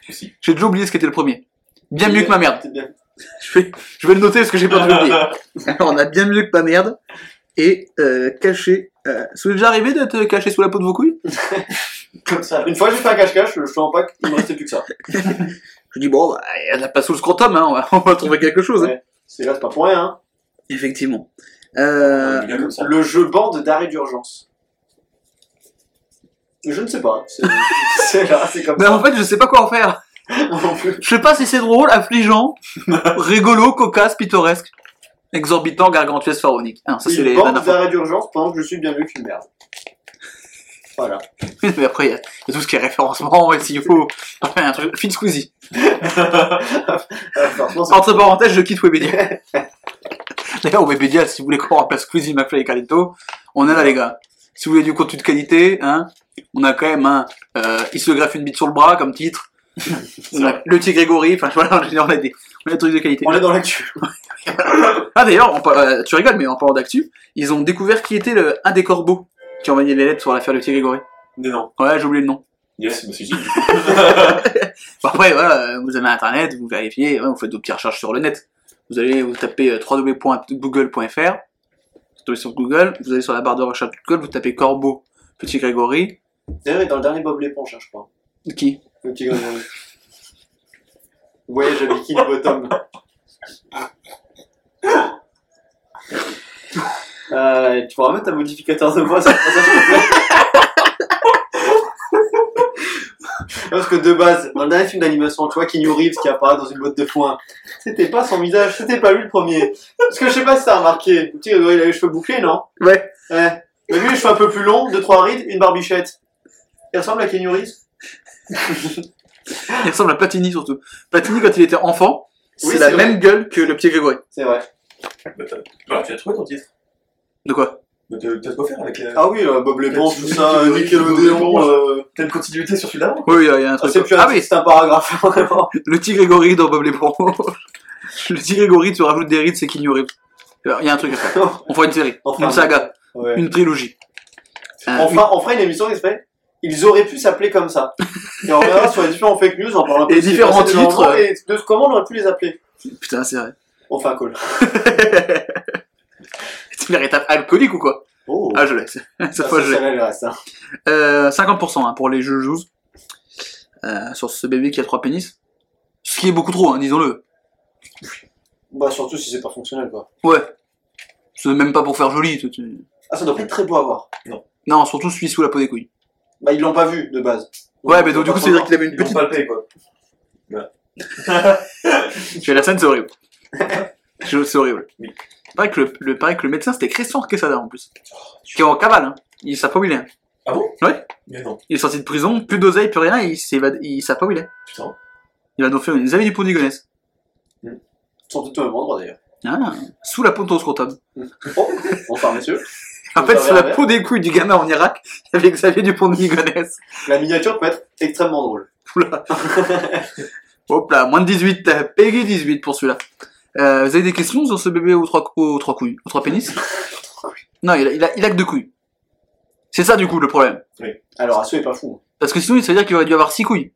Si. J'ai déjà oublié ce qu'était le premier. Bien mieux que ma merde. Bien. [laughs] Je vais, je vais le noter parce que j'ai pas oublié. [laughs] Alors, on a bien mieux que ma merde. Et euh, caché. Euh, ça vous est déjà arrivé d'être caché sous la peau de vos couilles? [laughs] Comme ça. Une fois, j'ai fait un cache-cache, je te rends pas qu'il me restait plus que ça. Je dis bon, bah, il y en a pas sous le scrotum, hein, on, va, on va trouver quelque chose. hein. C'est là, c'est pas pour rien. Hein. Effectivement. Euh. Le jeu bande d'arrêt d'urgence. Je ne sais pas. C'est c'est là, c'est comme mais ça. en fait, je sais pas quoi en faire. Je sais pas si c'est drôle, affligeant, [laughs] rigolo, cocasse, pittoresque, exorbitant, gargantuesque, pharaonique. Ah, non, ça c'est les dernières d'arrêt d'urgence pendant que je suis bien mieux qu'une merde. Voilà. [laughs] Mais après, il y, a tout ce qui est référencement, et s'il faut. Enfin, un truc. Fit Squeezie. [laughs] Entre parenthèses, je quitte Webedia. D'ailleurs, Webedia, si vous voulez qu'on remplace Squeezie, McFly et Carlito, on est là, les gars. Si vous voulez du contenu de qualité, hein, on a quand même un. Euh, il se greffe une bite sur le bras comme titre. Le petit Grégory, enfin voilà, on a des, on a des trucs de qualité. On est dans l'actu. [laughs] Ah d'ailleurs, euh, tu rigoles, mais en parlant d'actu, ils ont découvert qui était le, un des corbeaux qui envoyait les lettres sur l'affaire de petit Grégory. Mais non. Ouais, j'ai oublié le nom. Yes, bah c'est dit. Bon, après, voilà, euh, vous avez internet, vous vérifiez, ouais, vous faites vos petites recherches sur le net. Vous allez, vous tapez euh, www.google.fr, vous tombez sur Google, vous allez sur la barre de recherche de Google, vous tapez Corbeau, petit Grégory. D'ailleurs, dans le dernier Bob l'éponge, hein, je crois. Qui? Le Grégory. Voyage à Bikini Bottom. Euh, tu pourras mettre ta modificateur de voix, te plaît. Parce que de base, dans le dernier film d'animation, tu vois Keanu Reeves qui apparaît dans une boîte de foin, c'était pas son visage, c'était pas lui le premier. Parce que je sais pas si t'as remarqué, le petit Grégory il a les cheveux bouclés, non? Ouais. Ouais. Mais lui, les cheveux un peu plus longs, deux trois rides, une barbichette. Il ressemble à Keanu Reeves? [laughs] Il ressemble à Platini surtout. Platini, quand il était enfant, c'est Oui, la c'est vrai. même gueule que le petit Grégory. C'est vrai. Bah, t'as- Voilà, tu as trouvé ton titre. De quoi? Bah, t'as t'as de quoi faire avec la. Ah oui, euh, Bob l'éponge, tout Nickelodeon, ça, euh, Nickelodeon. Euh... T'as une continuité sur celui d'avant Oui, il y, a- il y a un Ah, truc. c'est plus un ah titre, oui, c'est un paragraphe, [laughs] vraiment. le petit Grégory dans Bob l'éponge. [laughs] le petit Grégory, tu rajoutes des rides, c'est Keanu Reeves. Il y a un truc à faire. On fera une série, Enfin, une saga, Ouais. une trilogie. Euh, Enfin, on fera une émission s'appelle Ils auraient pu s'appeler comme ça. Et on reviendra sur les différents fake news, on parlera un peu Et différents titres. Et de comment on aurait pu les appeler. Putain, c'est vrai. On fait un call. [laughs] C'est une véritable alcoolique ou quoi Oh, Ah, je l'ai. Cette fois, je l'ai. ça, le reste. Hein. Euh, 50% hein, pour les jeux joues. Euh, sur ce bébé qui a trois pénis. Ce qui est beaucoup trop, hein, disons-le. Bah, surtout si c'est pas fonctionnel, quoi. Ouais. C'est même pas pour faire joli. Ah, ça doit pas être très beau à voir. Non, surtout celui sous la peau des couilles. Bah, ils l'ont pas vu, de base. Ouais, mais donc du coup, c'est-à-dire qu'il avait une Ils petite... pas le payer, quoi. [laughs] Tu fais la scène, c'est horrible. [laughs] Je- c'est horrible. Oui. Pareil que le, le, pareil que le médecin, c'était Christian Quesada en plus. Qui est en cavale, hein. Il savent pas où il est. hein. Ah bon? Ouais. Mais non. Il est sorti de prison, plus d'oseille, plus rien, et il s'évade, il savent pas où il est. Putain. Il va nous faire une Xavier Dupont de Ligonnès. Ils sont peut-être au même endroit, d'ailleurs. Ah, sous la de ton scrotum. Oh, bonsoir, messieurs. En fait, sur la peau des couilles du gamin en Irak, il y avait Xavier Dupont de Ligonnès. La miniature peut être extrêmement drôle. Oula. [laughs] Hop là, moins de 18, euh, Peggy 18 pour celui-là. Euh, vous avez des questions sur ce bébé aux trois, aux trois couilles, aux trois pénis? [laughs] Non, il a, il, a, il a que deux couilles. C'est ça du coup le problème. Alors, Asso est pas fou. Parce que sinon, ça veut dire qu'il aurait dû avoir six couilles.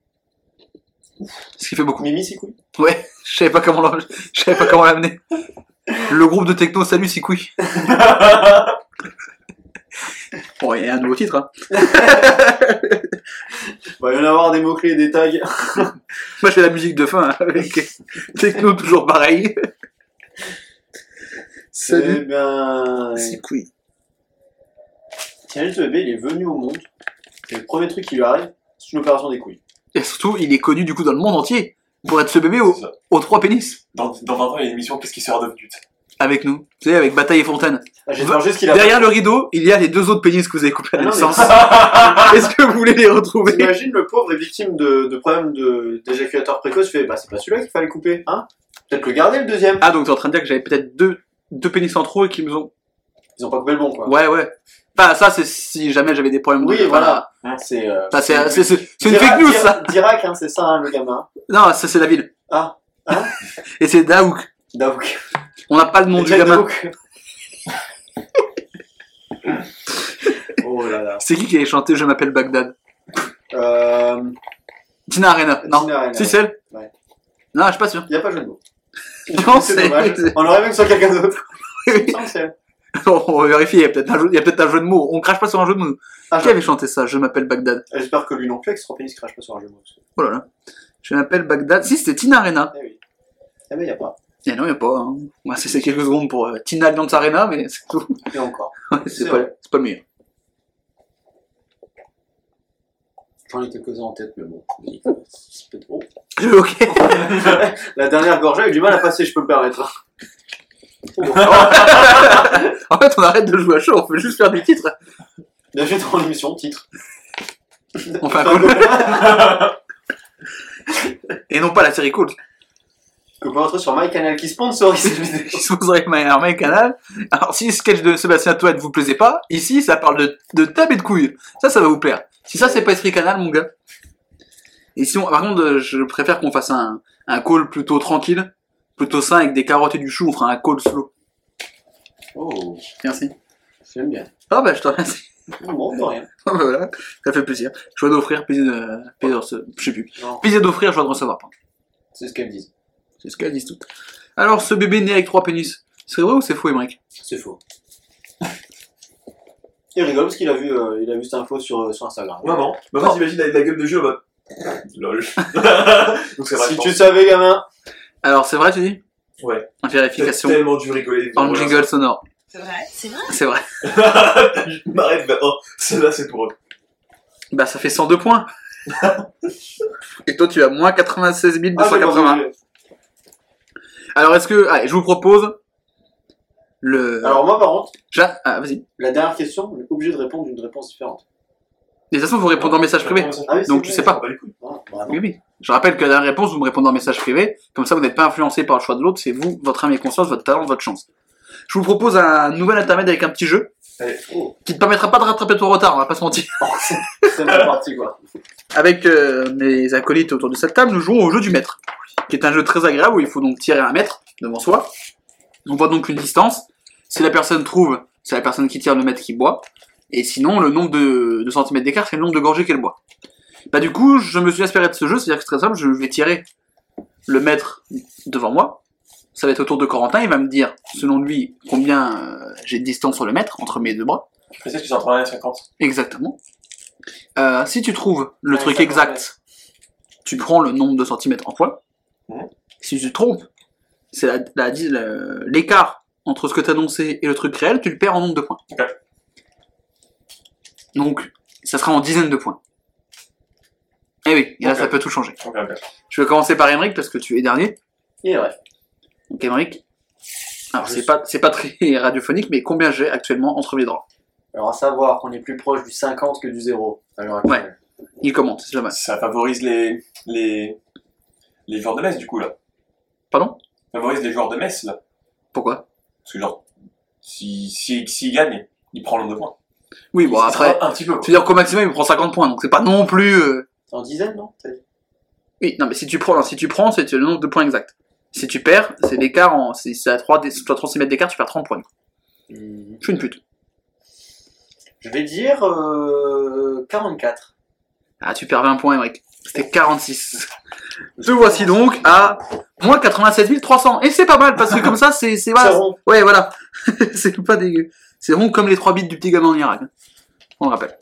Ce qui fait beaucoup. Mimi, c'est couilles? Ouais, [laughs] je savais pas comment je savais pas comment l'amener. Le groupe de techno, salut six couilles. Bon, il y a un nouveau titre. Hein. [laughs] Bon, il va y en avoir des mots-clés, des tags. [laughs] Moi, je fais la musique de fin hein, avec techno toujours pareil. Eh Salut. bien. C'est couille. Thierry ce bébé, il est venu au monde. Et le premier truc qui lui arrive, c'est une opération des couilles. Et surtout, il est connu du coup dans le monde entier pour être ce bébé C'est aux trois pénis. Dans, dans 20 ans, il y a une émission Qu'est-ce qui sera devenu Avec nous. Tu sais, avec Bataille et Fontaine. Ah, J'espère juste qu'il a. Derrière le rideau, il y a les deux autres pénis que vous avez coupés à Ah mais- naissance. [laughs] Est-ce que vous voulez les retrouver? T'imagines le pauvre est victime de, de problèmes de- d'éjaculateur précoce, fait bah c'est pas celui-là qu'il fallait couper, hein? Peut-être le garder le deuxième. Ah, donc t'es en train de dire que j'avais peut-être deux, deux pénis en trop et qu'ils me ont. Ils ont pas coupé le bon quoi. Ouais, ouais. Enfin, ça, c'est si jamais j'avais des problèmes Oui, de. voilà. C'est euh, c'est c'est- c'est- c'est une Dirac- fake news, ça. Dirac, hein, c'est ça hein, le gamin. Non, ça, c'est la ville. Ah, hein? Et c'est Daouk. Daouk. On n'a pas le nom du gamin. [laughs] Oh là là. C'est qui qui avait chanté Je m'appelle Bagdad Euh, Tina Arena. Non. Si, c'est elle Ouais. Non, je suis pas sûr. Y a pas de jeu de mots. [laughs] Non, c'est dommage. On aurait ce soit quelqu'un d'autre. [laughs] Elle. On va vérifier, il y a peut-être un, jeu- il un de mots. On crache pas sur un jeu de mots. Ah, Qui avait chanté ça Je m'appelle Bagdad. J'espère que lui non plus, trois pénis, crache pas sur un jeu de mots. Oh là là. Je m'appelle Bagdad. Si, c'était Tina Arena. Eh oui. Eh ben, y a pas. Et non, il n'y a pas. Hein. Ouais, c'est quelques secondes pour euh, Tina Alliance Arena, mais c'est tout. [laughs] Et encore. Ouais, c'est pas, le meilleur. J'en ai quelques-uns en tête, mais bon. C'est peut-être trop. Ok. [laughs] La dernière gorgée a eu du mal à passer, je peux me permettre. en fait, on arrête de jouer à chaud, on peut juste faire des titres. Bienvenue dans l'émission, titre. On fait un [laughs] call. Et non pas la série cool. Que vous pouvez retrouver sur MyCanal qui sponsorise cette vidéo. [laughs] Qui se poserait un mail canal. Alors, si le sketch de Sébastien Toine vous plaisait pas, ici, ça parle de, de table et de couilles. Ça, ça va vous plaire. Si ça, c'est pas Esprit Canal, mon gars. Et si on, par contre, euh, je préfère qu'on fasse un, un call plutôt tranquille, plutôt sain avec des carottes et du chou, on fera un call slow. Oh, Merci. j'aime bien. Ah bah, je te remercie. Bon, de rien. [laughs] Voilà, ça fait plaisir. Joie d'offrir, plaisir de, plaisir de je sais plus. Non, Plaisir d'offrir, joie de recevoir. c'est ce qu'elles disent. C'est ce qu'elles disent toutes. Alors, ce bébé né avec trois pénis, c'est vrai ou c'est faux, Emmerich C'est faux. Il rigole parce qu'il a vu, euh, il a vu cette info sur, sur Instagram. Non, non. Mais en fait, j'imagine la, la gueule de jeu en mode. [laughs] Lol. [laughs] Donc c'est vrai. Si je tu pense. savais, gamin. Alors, c'est vrai, tu dis? Ouais. En T'as vérification, tellement dû rigoler. en jingle sonore. C'est vrai, c'est vrai? C'est vrai. je [laughs] m'arrête, bah, oh, celle-là c'est pour eux. Bah, ça fait 102 points. Et toi, tu as moins 96 Ah, j'ai 280. Alors, est-ce que. Allez, je vous propose. Le. Alors moi, par contre, Ja- Ah, vas-y. la dernière question, on est obligé de répondre d'une réponse différente. De toute façon, vous répondez en message privé. Ah oui, Donc, tu sais pas. Ah, bah, les couilles. Ah, vraiment. Oui, oui. Je rappelle que la dernière réponse, vous me répondez en message privé. Comme ça, vous n'êtes pas influencé par le choix de l'autre. C'est vous, votre âme et conscience, votre talent, votre chance. Je vous propose un nouvel intermède avec un petit jeu Allez. Oh, qui ne te permettra pas de rattraper ton retard, on va pas se mentir. c'est mal parti, quoi. Avec euh, mes acolytes autour de cette table, nous jouons au jeu du mètre, qui est un jeu très agréable où il faut donc tirer un mètre devant soi. On voit donc une distance. Si la personne trouve, c'est la personne qui tire le mètre qui boit. Et sinon, le nombre de, de centimètres d'écart, c'est le nombre de gorgées qu'elle boit. Bah du coup, je me suis inspiré de ce jeu, c'est-à-dire que c'est très simple, je vais tirer le mètre devant moi. Ça va être autour de Corentin, il va me dire, selon lui, combien euh, j'ai de distance sur le mètre entre mes deux bras. Je précise que c'est entre 1 et 50. Exactement. Euh, si tu trouves le Ouais, truc exact, tu prends le nombre de centimètres en points. Mhm. Si tu te trompes, c'est la- la- la- l'écart entre ce que tu as annoncé et le truc réel, tu le perds en nombre de points. Ok. Donc, ça sera en dizaines de points. Eh oui, et là Ok. ça peut tout changer. Ok, ok. Je vais commencer par Emmerich parce que tu es dernier. Il est vrai. Donc Emmerich. Alors c'est pas, c'est pas très [laughs] radiophonique, mais combien j'ai actuellement entre mes droits Alors à savoir qu'on est plus proche du 50 que du 0 à l'heure actuelle. Il commente, c'est mal. Ça favorise les, les, les joueurs de messe, du coup, là. Pardon? Ça favorise les joueurs de messe, là. Pourquoi? Parce que, genre, s'il si, s'il gagne, il prend le nombre de points. Oui, bon après, Un petit peu. quoi. tu veux dire qu'au maximum il prend 50 points, donc c'est pas non plus... euh, C'est en dizaines, non? Oui, non, mais si tu prends, si tu prends, c'est le nombre de points exact. Si tu perds, c'est l'écart en. Si c'est à 3, dé- si tu as 3 cm d'écart, tu perds 30 points. Hmm. Je suis une pute. Je vais dire euh, 44. Ah, tu perds 20 points, Emmerich. C'était 46. [laughs] Te voici donc à moins 87 300. Et c'est pas mal, parce que comme ça, c'est. c'est voilà. rond. Ouais, voilà. [laughs] c'est pas dégueu. C'est rond comme les 3 bits du petit gamin en Irak. on le rappelle.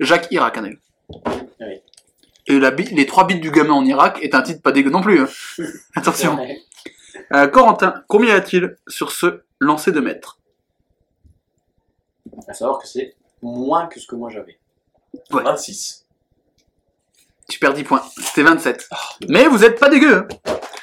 Jacques Irak, un aigle. Oui. Et la les trois bits du gamin en Irak est un titre pas dégueu non plus. hein. [laughs] Attention. Euh, Corentin, combien y a-t-il sur ce lancer de mètre À savoir que c'est moins que ce que moi j'avais. Ouais. 26. Tu perds 10 points. C'était 27. Mais vous êtes pas dégueu. hein.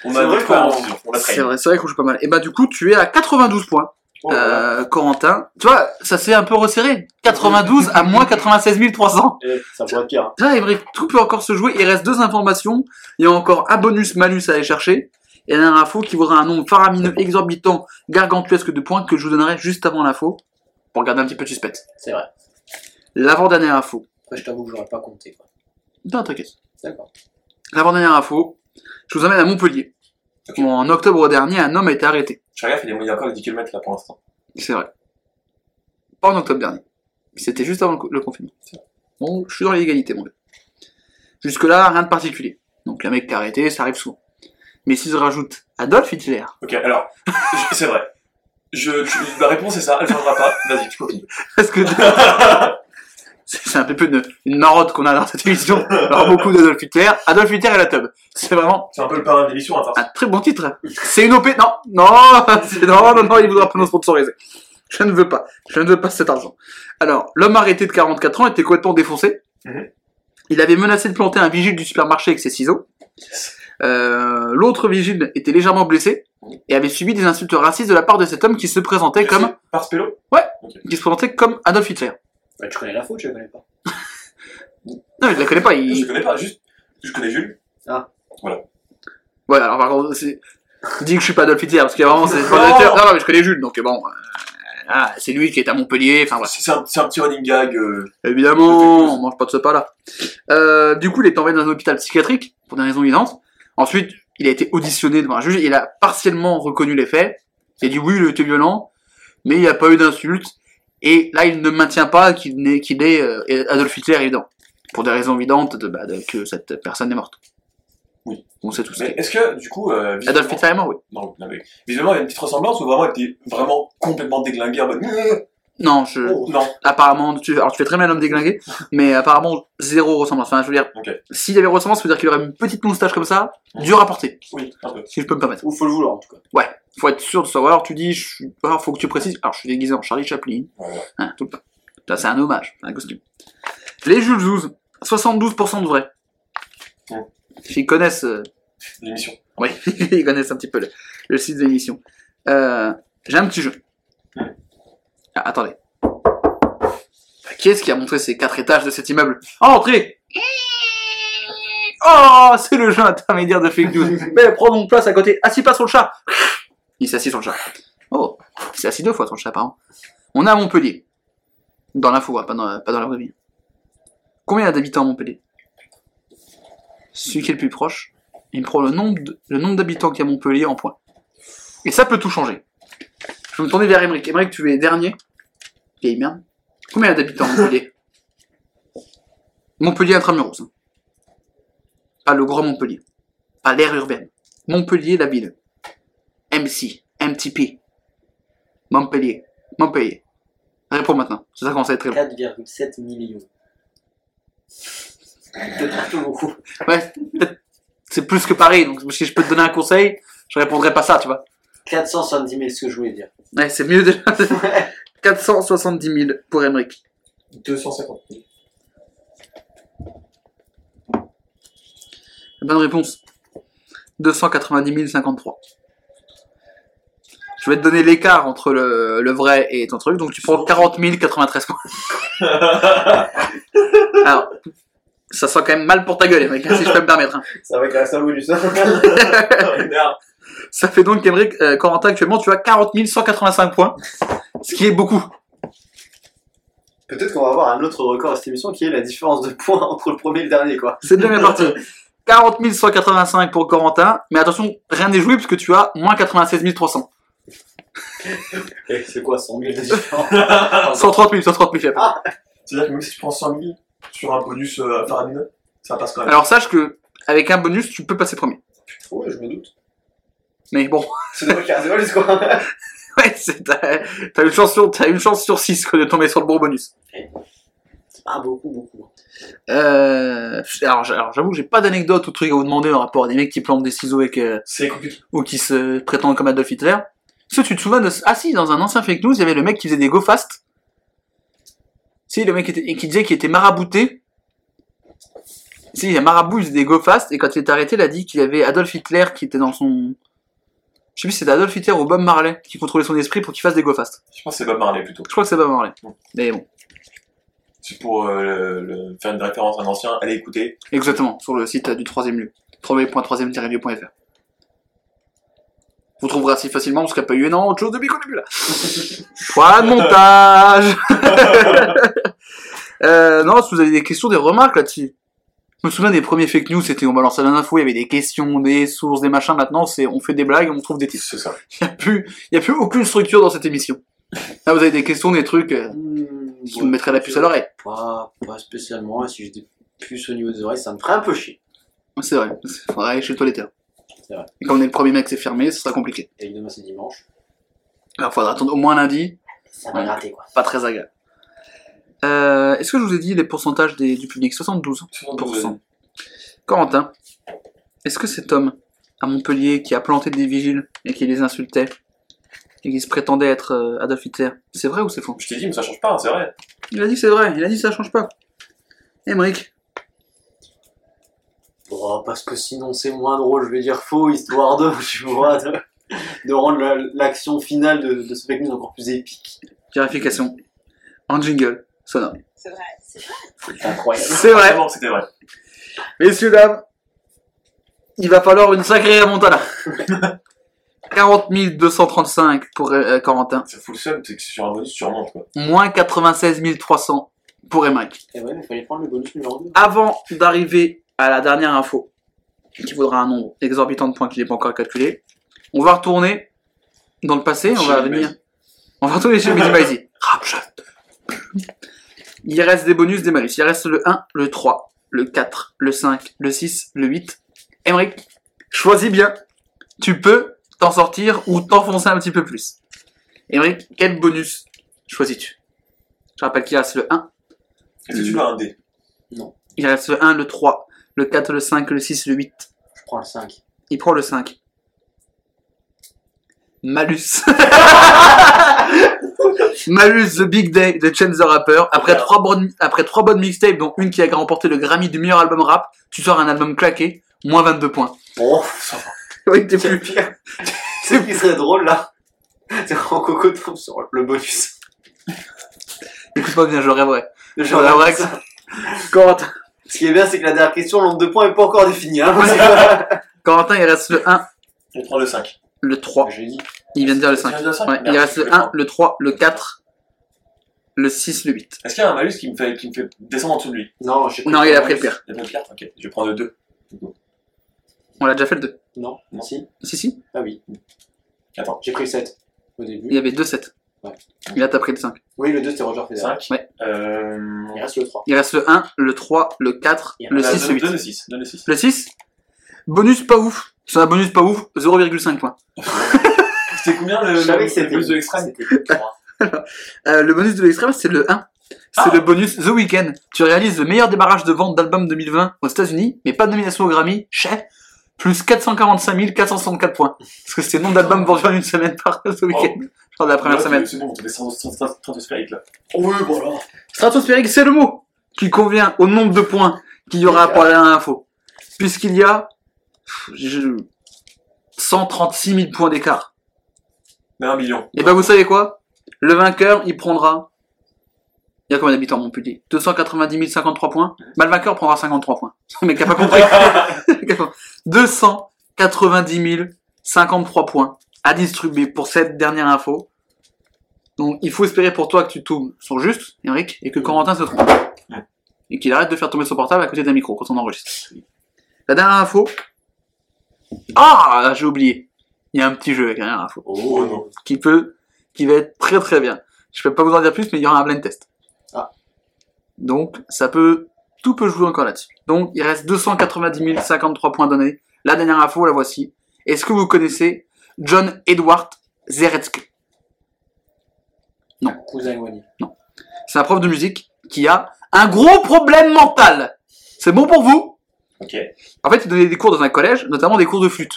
On C'est a vrai des fois, qu'on- on C'est vrai, c'est vrai qu'on joue pas mal. Et bah du coup, tu es à 92 points. Euh, Corentin. Tu vois, ça s'est un peu resserré. 92 à moins 96 300. Et ça pourrait être pire. Là, tout peut encore se jouer. Il reste deux informations. Il y a encore un bonus malus à aller chercher. Et dernière info qui vaudra un nombre faramineux, exorbitant, gargantuesque de points que je vous donnerai juste avant l'info. Pour garder un petit peu de suspense. C'est vrai. L'avant-dernière info. Après, je t'avoue que j'aurais pas compté. Quoi. Non, t'inquiète. D'accord. L'avant-dernière info. Je vous emmène à Montpellier. En octobre dernier, un homme a été arrêté. Je regarde, il y a- encore les 10 km là pour l'instant. C'est vrai. Pas en octobre dernier. C'était juste avant le, co- le confinement. Bon, je suis dans l'égalité, mon gars. Jusque-là, rien de particulier. Donc, le mec qui a arrêté, ça arrive souvent. Mais si je rajoute Adolf Hitler, Ok, alors, c'est vrai. Je, la réponse est ça, elle viendra pas. Vas-y, tu continues. [laughs] parce que [laughs] c'est un peu une, une marotte qu'on a dans cette émission. Alors, beaucoup d'Adolf Hitler. Adolf Hitler et la tub. C'est vraiment C'est un peu le parrain de l'émission, hein, un très bon titre. C'est une OP. Non, non, [laughs] non, non, non, il voudra pas nous sponsoriser. Je ne veux pas. Je ne veux pas cet argent. Alors, l'homme arrêté de 44 ans était complètement défoncé. Mhm. Il avait menacé de planter un vigile du supermarché avec ses ciseaux. Euh, L'autre vigile était légèrement blessé et avait subi des insultes racistes de la part de cet homme qui se présentait comme, Par Spello? Qui se présentait comme Adolf Hitler. Ouais, tu connais la faute, je la connais pas. [laughs] Non, je la connais pas. Je connais pas, juste. Je connais Jules. Ouais, alors par contre, c'est... dis que je suis pas Adolf Hitler parce qu'il y a vraiment c'est. Non, non, mais je connais Jules, donc bon, euh, ah, c'est lui qui est à Montpellier. Enfin voilà. C'est un, c'est un petit running gag. euh, Évidemment, on mange pas de ce pas-là. Euh, du coup, il est envoyé dans un hôpital psychiatrique pour des raisons évidentes. Ensuite, il a été auditionné devant un juge. Il a partiellement reconnu les faits. Il a dit oui, il était violent, mais il n'y a pas eu d'insulte. Et là, il ne maintient pas qu'il est, euh, Adolf Hitler évident. Pour des raisons évidentes de, bah, de- que cette personne est morte. Oui. On sait tout est. est-ce que, du coup. Euh, Adolf Hitler est mort, oui. Non, non, mais visuellement, il y a une petite ressemblance ou vraiment il était vraiment complètement déglingué en mode. Non, je, Oh, non. apparemment, tu, alors tu fais très bien l'homme déglingué, [laughs] mais apparemment, zéro ressemblance. Enfin, je veux dire, s'il y avait ressemblance, ça veut dire qu'il aurait une petite moustache comme ça, dur à porter, Oui, un peu. si je peux me permettre. Ou faut le vouloir en tout cas. Ouais, faut être sûr de savoir. Alors tu dis, je suis... alors faut que tu précises. Alors je suis déguisé en Charlie Chaplin, hein, tout le temps. Ça c'est un hommage, un costume. Les Jules Zouz, 72% de vrai. Ouais. Ils connaissent, euh, L'émission. oui, [laughs] ils connaissent un petit peu le, le site de l'émission. Euh, J'ai un petit jeu. Ouais. Ah, attendez. Qui est-ce qui a montré ces quatre étages de cet immeuble? Oh, entrez Oh, c'est le jeu intermédiaire de fake news. [laughs] Mais prends donc place à côté. Assis-toi sur le chat. Il s'est assis sur le chat. Oh, il s'est assis deux fois sur le chat, apparemment. On est à Montpellier. Dans l'info, hein, pas dans, la- pas dans la vraie vie. Combien d'habitants à Montpellier? Celui qui est le plus proche, il me prend le nombre d'habitants qu'il y a à Montpellier en points. Et ça peut tout changer. Je vais me tourner vers Emmerich. Emmerich, tu es dernier. Vieille merde. Combien d'habitants à Montpellier? Montpellier intramuros. hein. Pas le grand Montpellier. Pas l'aire urbaine. Montpellier, la ville. MC. MTP. Montpellier. Montpellier. Réponds maintenant. C'est ça qu'on être très long. 4,7 millions. Peut-être un peu beaucoup. Ouais, c'est plus que Paris, donc si je peux te donner un conseil, je répondrais pas ça, tu vois. 470 000, ce que je voulais dire. Ouais, c'est mieux déjà. 470 000 pour Emmerich. 250 000. Bonne réponse. 290 053. Je vais te donner l'écart entre le, le vrai et ton truc, donc tu prends 40 093 points. [laughs] Alors, ça sent quand même mal pour ta gueule, Emmerich, hein, si je peux me permettre. hein. Ça va être un bonus. Merde. Ça fait donc qu'Emmerich, euh, Corentin, actuellement, tu as 40 185 points, ce qui est beaucoup. Peut-être qu'on va avoir un autre record à cette émission qui est la différence de points [laughs] entre le premier et le dernier, quoi. C'est bien bien parti. 40 185 pour Corentin, mais attention, rien n'est joué puisque tu as moins 96 300. [laughs] Et c'est quoi, 100 000 de différence 130 000, 130 000 fait pas. C'est-à-dire que même si tu prends 100 000 sur un bonus euh, faramineux, ça passe quand même. Alors sache que avec un bonus, tu peux passer premier. Ouais, je me doute. Mais bon, C'est dommage qu'il y a un bonus, quoi. [laughs] ouais, c'est- t'as une chance sur t'as une chance sur 6 de tomber sur le bon bonus. Pas beaucoup, beaucoup. Euh, alors, j'avoue que j'ai pas d'anecdote ou de truc à vous demander en rapport à des mecs qui plantent des ciseaux avec, C'est compliqué. ou qui se prétendent comme Adolf Hitler. Est-ce que tu te souviens de... Ah si, dans un ancien fake news, il y avait le mec qui faisait des go fast. Si, le mec était... et qui disait qu'il était marabouté. Si, il y a marabout, il faisait des go fast, et quand il est arrêté, il a dit qu'il y avait Adolf Hitler qui était dans son... Je sais plus si c'était Adolf Hitler ou Bob Marley qui contrôlait son esprit pour qu'il fasse des go fast. Je pense que c'est Bob Marley plutôt. Je crois que c'est Bob Marley. Mais bon, C'est pour euh, le- le- faire une référence à un ancien. Allez écouter. exactement, sur le site du troisième lieu. www.3ème-lieu.fr. Vous trouverez assez facilement parce qu'il n'y a pas eu énormément de choses depuis qu'on est plus là. [laughs] Point de montage [laughs] euh, Non, si vous avez des questions, des remarques là-dessus. Je me souviens des premiers fake news, c'était on balance la info, il y avait des questions, des sources, des machins. Maintenant, c'est on fait des blagues, on trouve des titres. C'est ça. Il n'y a, plus- il y a plus aucune structure dans cette émission. Là, vous avez des questions, des trucs euh, qui me mettraient la puce à l'oreille. Pas, pas spécialement. Et si j'ai des puces au niveau des oreilles, ça me ferait un peu chier. C'est vrai, faudra aller chez le toiletteur. Vrai. Et quand on est le premier mec, c'est fermé, ce sera compliqué. Et demain, c'est dimanche. Alors, il faudra attendre au moins lundi, Ça va gratter, quoi. pas très agréable. Euh, Est-ce que je vous ai dit les pourcentages des- du public? 72 72%. Corentin, est-ce que cet homme à Montpellier qui a planté des vigiles et qui les insultait et qui se prétendait être euh, Adolf Hitler, c'est vrai ou c'est faux? Je t'ai dit, mais ça change pas, hein, c'est vrai. Il a dit que c'est vrai, il a dit que ça change pas. Émeric, Oh, parce que sinon, c'est moins drôle. Je vais dire faux, histoire de, [laughs] tu vois, de, de rendre la- l'action finale de, de ce fake news encore plus épique. vérification. En jingle, sonore. C'est vrai, c'est vrai. C'est incroyable. C'est vrai. C'était vrai. Messieurs, dames, il va falloir une sacrée remontada. [laughs] 40 235 pour euh, Corentin, fout le seum, c'est que sur un bonus, tu remontes, quoi. moins 96 300 pour Emmerich. Et ouais, mais fallait prendre le bonus numéro 2. Avant d'arriver à la dernière info, qui vaudra un nombre exorbitant de points je n'ai pas encore calculé, on va retourner dans le passé, on va venir... On va retourner chez. [laughs] Rapshot. Il reste des bonus, des malus. Il reste le 1, le 3, le 4, le 5, le 6, le 8. Emmerich, choisis bien. Tu peux t'en sortir ou t'enfoncer un petit peu plus. Emmerich, quel bonus choisis-tu? Je rappelle qu'il reste le 1, Est-ce que tu veux un dé? Il reste le 1, le 3, le 4, le 5, le 6, le 8. Je prends le 5. Il prend le 5. Malus. [laughs] Malus The Big Day de Chance the Rapper. Après Regarde. trois bonnes, après trois bonnes mixtapes, dont une qui a remporté le Grammy du meilleur album rap, tu sors un album claqué, moins 22 points. Oh, ça va. [laughs] Oui, t'es C'est plus. pire. Ce qui serait drôle là, c'est en coco tombe sur le bonus. Écoute-moi bien, je rêverais. Genre, la vraie ça. Corentin, Ce qui est bien, c'est que la dernière question, le nombre de points n'est pas encore défini. Hein, [laughs] Corentin, il reste le 1, On prend le 5. le 3. J'ai dit. Il vient de dire le 5. Tu viens de dire le 5 Ouais, il reste je le le 1, prends. le 3, le 4, le 6, le 8. Est-ce qu'il y a un malus qui me fait, qui me fait descendre en dessous de lui? Non, j'ai Non, il a pris le pire. Il a pas de carte Ok, je vais prendre le 2. On l'a déjà fait le 2. Non, Non. si. Si, si. Ah oui. Attends. J'ai pris le 7 au début. Il y avait 2 7. Ouais. Et là, t'as pris le 5. Oui, le 2 c'était Roger Federer. 5. Ouais. Euh... Il reste le 3. Il reste le 1, le 3, le 4, Il y a le euh, 6, le 8. Donne le 6. Donne le 6. Le 6 Bonus pas ouf. C'est un bonus pas ouf, 0,5 points. C'était combien le, le, bonus de l'extrême C'était le 3. [laughs] Euh, le bonus de l'extrême, c'est le 1. C'est Ah. le bonus The Weeknd. Tu réalises le meilleur débarrage de vente d'album 2020 aux États-Unis, mais pas de nomination au Grammy. Chez plus 445 464 points. Parce que c'était le nombre d'albums vendus en une semaine par The Weeknd. Je de la première semaine. C'est bon, t'es stratosphérique là. Oui, voilà. Stratosphérique, c'est le mot qui convient au nombre de points qu'il y aura pour la dernière info. Puisqu'il y a je- 136 000 points d'écart. Mais un million. Et ben vous savez quoi? Le vainqueur, il prendra... Il y a combien d'habitants à Montpellier 290 053 points. Bah le vainqueur prendra 53 points. [laughs] Mais qui a pas compris. [laughs] [laughs] 290 053 points à distribuer pour cette dernière info. Donc il faut espérer pour toi que tu tombes sur juste, Eric, et que Corentin se trompe. Et qu'il arrête de faire tomber son portable à côté d'un micro quand on enregistre. La dernière info. Ah, j'ai oublié. Il y a un petit jeu avec la dernière info Oh non. qui peut, qui va être très très bien. Je peux pas vous en dire plus, mais il y aura un blind test. Ah. Donc, ça peut, tout peut jouer encore là-dessus. Donc, il reste 290 053 points donnés. La dernière info, la voici. Est-ce que vous connaissez John Edward Zeretsky Cousin éloigné. C'est un prof de musique qui a un gros problème mental. C'est bon pour vous? Ok. En fait, il donnait des cours dans un collège, notamment des cours de flûte.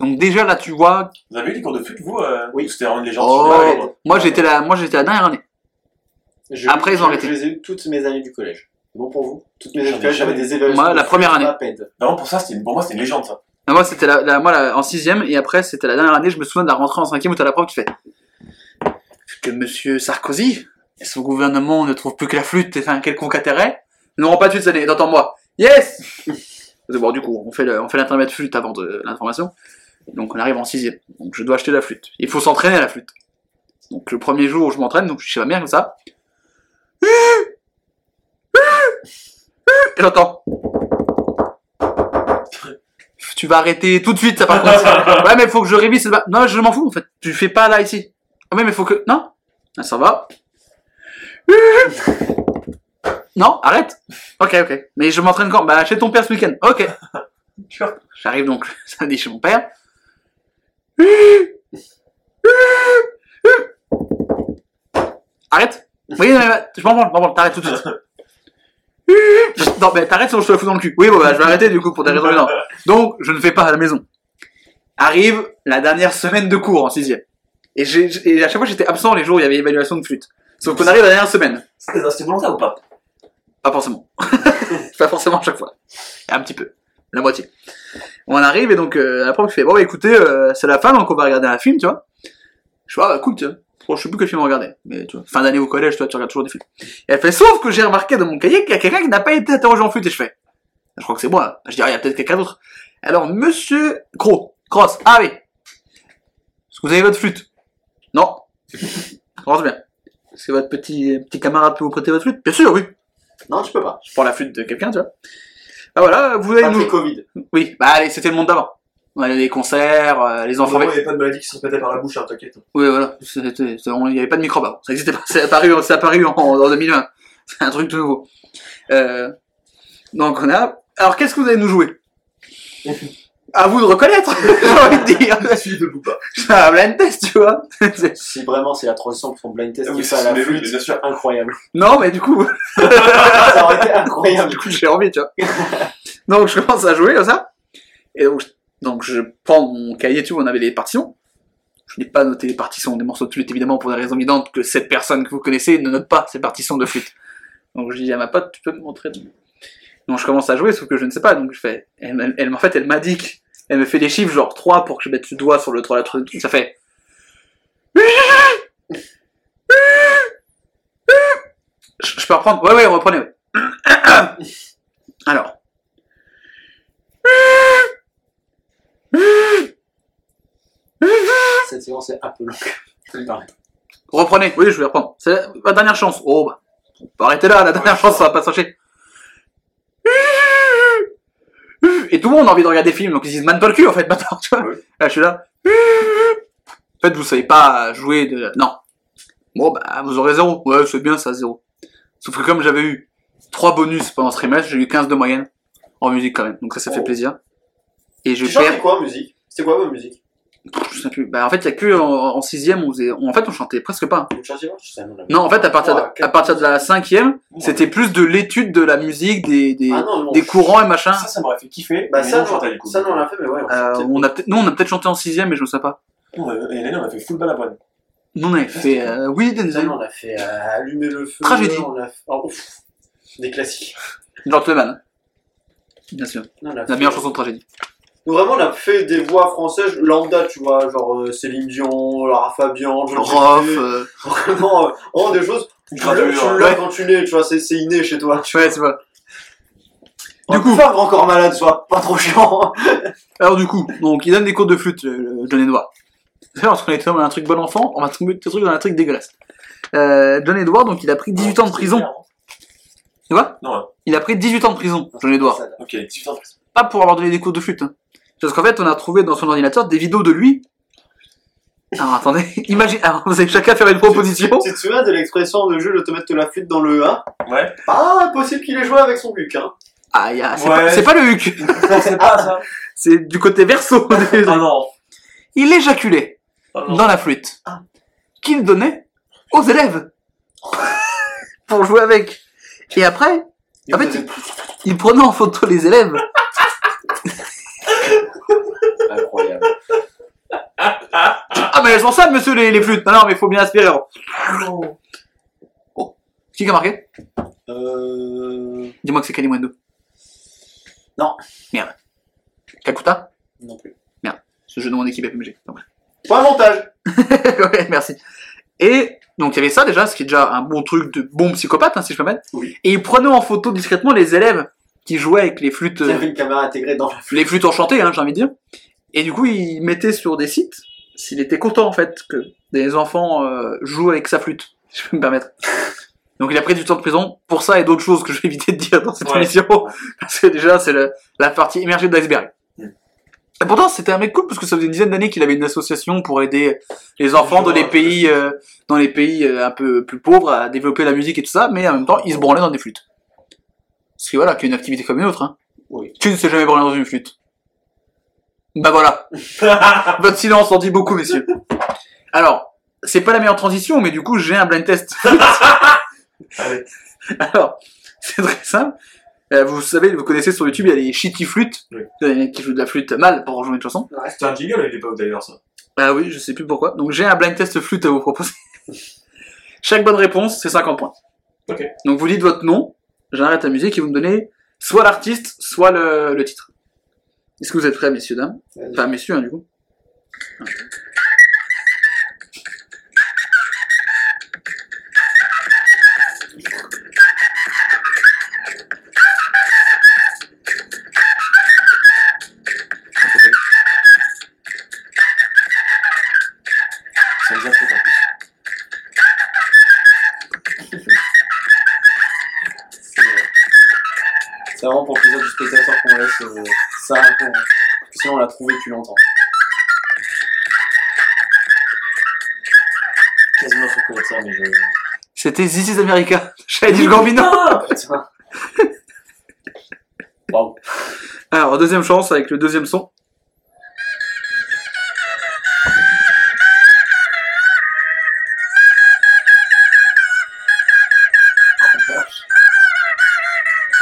Donc déjà là, tu vois. Vous avez eu des cours de flûte, vous euh, Oui. ou C'était vraiment une légende Oh, moi j'étais la, moi j'étais la dernière année. Je- Après, ils ont arrêté. Je les ai eu toutes mes années du collège. C'est bon pour vous? Toutes mes années du collège, j'avais des évaluations. Moi, la première année. Vraiment, pour ça, c'était pour moi, c'était une légende, ça. Ah, Moi c'était la, moi la- en sixième et après c'était la dernière année. Je me souviens de la rentrée en cinquième où t'as la prof qui fait que Monsieur Sarkozy et son gouvernement ne trouve plus que la flûte et un quelconque intérêt. N'auront pas de flûte cette année. Entends-moi. Yes. [laughs] Bon, du coup, on fait le, on fait l'intermède flûte avant de l'information. Donc on arrive en sixième. Donc je dois acheter la flûte. Il faut s'entraîner à la flûte. Donc le premier jour où je m'entraîne, donc je suis ma mère comme ça. Et j'entends. Tu vas arrêter tout de suite, ça par contre. [laughs] Ouais, mais faut que je révise. Non, je m'en fous en fait. Tu fais pas là ici. Ah, mais mais faut que. Non Ah, Ça va. [laughs] Non, arrête. Ok, ok. Mais je m'entraîne quand? Bah, chez ton père ce week-end. Ok. [laughs] J'arrive donc samedi chez mon père. Arrête. Oui, je m'en branle, je m'en branle. T'arrêtes tout de suite. [laughs] Non, mais t'arrêtes sinon je te la fous dans le cul. Oui, bon, bah, je vais arrêter du coup pour des raisons énormes. [laughs] Donc, je ne fais pas à la maison. Arrive la dernière semaine de cours en sixième. Et, j'ai- et à chaque fois, j'étais absent les jours où il y avait évaluation de flûte. Sauf qu'on arrive à la dernière semaine. C'était c'était volontaire ou pas? Pas forcément. [laughs] pas forcément à chaque fois. Un petit peu. La moitié. On arrive et donc euh, la prof fait Bon, bah, écoutez, euh, c'est la fin donc on va regarder un film, tu vois. Je vois, ah, bah, cool, tu vois. Je sais plus quel film on regardait. Mais tu vois, fin d'année au collège, toi, tu regardes toujours des films. Et elle fait Sauf que j'ai remarqué dans mon cahier qu'il y a quelqu'un qui n'a pas été interrogé en flûte. Et je fais Je crois que c'est moi. Je dis Ah, il y a peut-être quelqu'un d'autre. Alors, monsieur Gros, Cross, ah oui. Est-ce que vous avez votre flûte? Non. Commence bien. Est-ce que votre petit, petit camarade peut vous prêter votre flûte? Bien sûr, oui. Non, tu peux pas. Je prends la flûte de quelqu'un, tu vois. Ah voilà, vous avez nous... Covid. Oui, bah allez, c'était le monde d'avant. On allait à des concerts, euh, les enfants... il n'y avait pas de maladie qui se répétait par la bouche, hein, t'inquiète. Oui, voilà, il n'y avait pas de microbe avant. Ça existait pas. [laughs] C'est apparu, c'est apparu en, en 2020. [laughs] C'est un truc tout nouveau. Euh, donc on a... Alors qu'est-ce que vous allez nous jouer? [laughs] À vous de reconnaître, j'ai envie de dire. Suite de Booba. C'est un blind test, tu vois. Si vraiment c'est la transition pour ton blind test Ah qui oui, fait c'est à la flûte, bien sûr. incroyable. non, mais du coup... Ça aurait été incroyable. Du coup, j'ai envie, tu vois. donc, je commence à jouer comme ça. Et donc, je, donc, je prends mon cahier, tu vois, on avait les partitions. Je n'ai pas noté les partitions des morceaux de flûte, évidemment, pour la raison évidente que cette personne que vous connaissez ne note pas ces partitions de flûte. Donc, je dis à ma pote, tu peux me montrer. Donc, je commence à jouer, sauf que je ne sais pas. Donc, je fais. Elle, en fait, elle m'a dit que- Elle me fait des chiffres, genre 3 pour que je mette le doigt sur le 3 lettres. Ça fait. Je, peux reprendre? Ouais, ouais, reprenez. Alors. Cette séquence est un peu longue. [laughs] Reprenez. Oui, je vais reprendre. C'est la- ma dernière chance. Oh, bah. On peut arrêter là, la dernière chance, ça va pas s'enchaîner. Et tout le monde a envie de regarder des films, donc ils se disent, man pas le cul, en fait, maintenant, tu vois. Là, je suis là. En fait, vous savez pas jouer de... Non. Bon, bah, vous aurez zéro. Ouais, c'est bien, ça, zéro. Sauf que comme j'avais eu trois bonus pendant ce trimestre, j'ai eu 15 de moyenne en musique quand même. Donc ça, ça fait Oh. plaisir. Et je Tu perds... quoi en musique? C'était quoi votre musique? Je sais plus. Bah, en fait, il y a que en, en sixième, on faisait... En fait, on chantait presque pas. Non, en fait, à partir, de, Trois, à partir de la cinquième, c'était plus de l'étude de la musique, des, des, Ah non, non. des courants et machin. Ça, ça m'aurait fait kiffer. Bah mais ça, non, non, chantait, du coup. ça, non, on l'a fait, mais ouais. on Euh, on a peut-être, nous, on a peut-être chanté en sixième, mais je ne sais pas. Non, et l'année, on a fait full balavoine. Nous, on avait fait, euh, oui, Denzel, non, on a fait euh, Allumer le feu. Tragédie. On a fait... oh, ouf. Des classiques. Gentleman. Bien sûr. Non, on a La fait- meilleure chanson de tragédie. Nous, vraiment, on a fait des voix françaises lambda, tu vois, genre euh, Céline Dion, Lara Fabian, Johnny Rof, euh, [laughs] Vraiment, euh, vraiment des choses. Tu l'as ouais. quand tu nais, tu vois, c'est c'est inné chez toi. ouais, c'est vrai. Du coup, faire grand corps malade, soit pas trop chiant. [laughs] Alors, du coup, donc, il donne des cours de flûte, le John Edouard. C'est lorsqu'on est tombé dans un truc bon enfant, on va tomber des trucs dans un truc dégueulasse. Euh, John Edouard, donc, il a pris 18 ans de prison. Tu vois? Non, ouais. Il a pris 18 ans de prison, John Edouard. ok, 18 ans de prison. Pas pour avoir donné des cours de flûte. hein. Parce qu'en fait, on a trouvé dans son ordinateur des vidéos de lui. Alors, attendez, [laughs] imagine, alors, vous allez chacun faire une proposition. Tu te souviens de l'expression de jeu de te mettre la flûte dans le 1 Ouais. Pas impossible qu'il ait joué avec son buc, hein. Ah, il y a- c'est Ouais. pas, c'est pas le huc, [laughs] c'est pas ça. c'est du côté verso. [laughs] Ah non. Il éjaculait Ah non. dans la flûte Ah. qu'il donnait aux élèves pour jouer avec. Et après, Il En fait, il prenait en photo les élèves. Incroyable. Ah, mais elles sont sales, monsieur, les, les flûtes. Non, non, mais il faut bien aspirer. avant. Qui a marqué Euh... Dis-moi que c'est Kalimundo. Non. Merde. Kakuta Non plus. Ce jeu de mon équipe FMG. Donc, Point montage [laughs] ouais, merci. Et donc il y avait ça déjà, ce qui est déjà un bon truc de bon psychopathe, hein, si je peux mettre. Oui. Et il prenait en photo discrètement les élèves qui jouaient avec les flûtes, Il y euh, avait une caméra intégrée dans la les flûtes enchantées, hein, j'ai envie de dire. Et du coup, il mettait sur des sites s'il était content en fait que des enfants euh, jouent avec sa flûte, [laughs] si je peux me permettre. Donc il a pris du temps de prison pour ça et d'autres choses que je vais éviter de dire dans cette Ouais. émission, [laughs] parce que déjà c'est la partie émergée de l'iceberg. Mm. Et pourtant c'était un mec cool parce que ça faisait une dizaine d'années qu'il avait une association pour aider les enfants dans les pays, euh, dans les pays euh, un peu plus pauvres à développer la musique et tout ça, mais en même temps il se branlait dans des flûtes. Parce que voilà, qui est une activité comme une autre. Hein. Oui. Tu ne sais jamais branler dans une flûte. Bah voilà. [laughs] Votre silence en dit beaucoup, messieurs. Alors, c'est pas la meilleure transition, mais du coup, j'ai un blind test. [laughs] Allez. Alors, c'est très simple. Euh, vous savez, vous connaissez sur YouTube, il y a les shitty flûtes. Oui. Il y a des mecs qui jouent de la flûte mal pour rejoindre une chanson. C'était un jingle à l'époque d'ailleurs, ça. Ah oui, je sais plus pourquoi. Donc j'ai un blind test flûte à vous proposer. [laughs] Chaque bonne réponse, c'est 50 points. Ok. Donc vous dites votre nom, j'arrête la musique et vous me donnez soit l'artiste, soit le, le titre. Est-ce que vous êtes prêts, messieurs, dames? Vas-y. Enfin, messieurs, hein, du coup. Depuis longtemps. Quasiment sûr connaître ça, mais je. C'était This is America. [laughs] J'avais dit le Gambino. Putain. [laughs] Waouh. Alors, deuxième chance avec le deuxième son.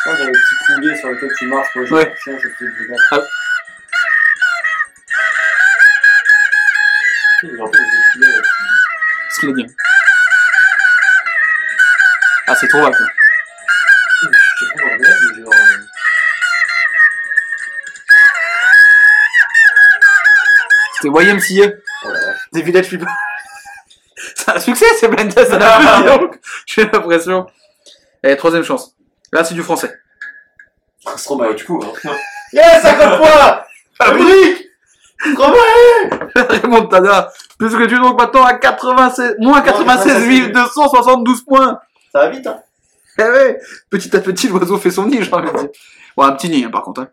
Moi j'avais le petit poulet sur lequel tu marches pour les Ouais. chien, je faisais le Ah. Genre. euh, C'était YMCA. La. Des Village People. C'est un succès, c'est test, ça plus, donc. [laughs] J'ai l'impression. Et troisième chance. Là, c'est du français. Stromae. Bah, du coup, hein. [laughs] Yes, 50 points Ah. Fabrique Stromae [laughs] Raymond Tada. Puisque tu es donc maintenant à 96, moins 96 272 points. Ça va vite, hein Eh ouais, petit à petit, l'oiseau fait son nid, j'ai envie de dire. Bon, un petit nid, hein, par contre. hein.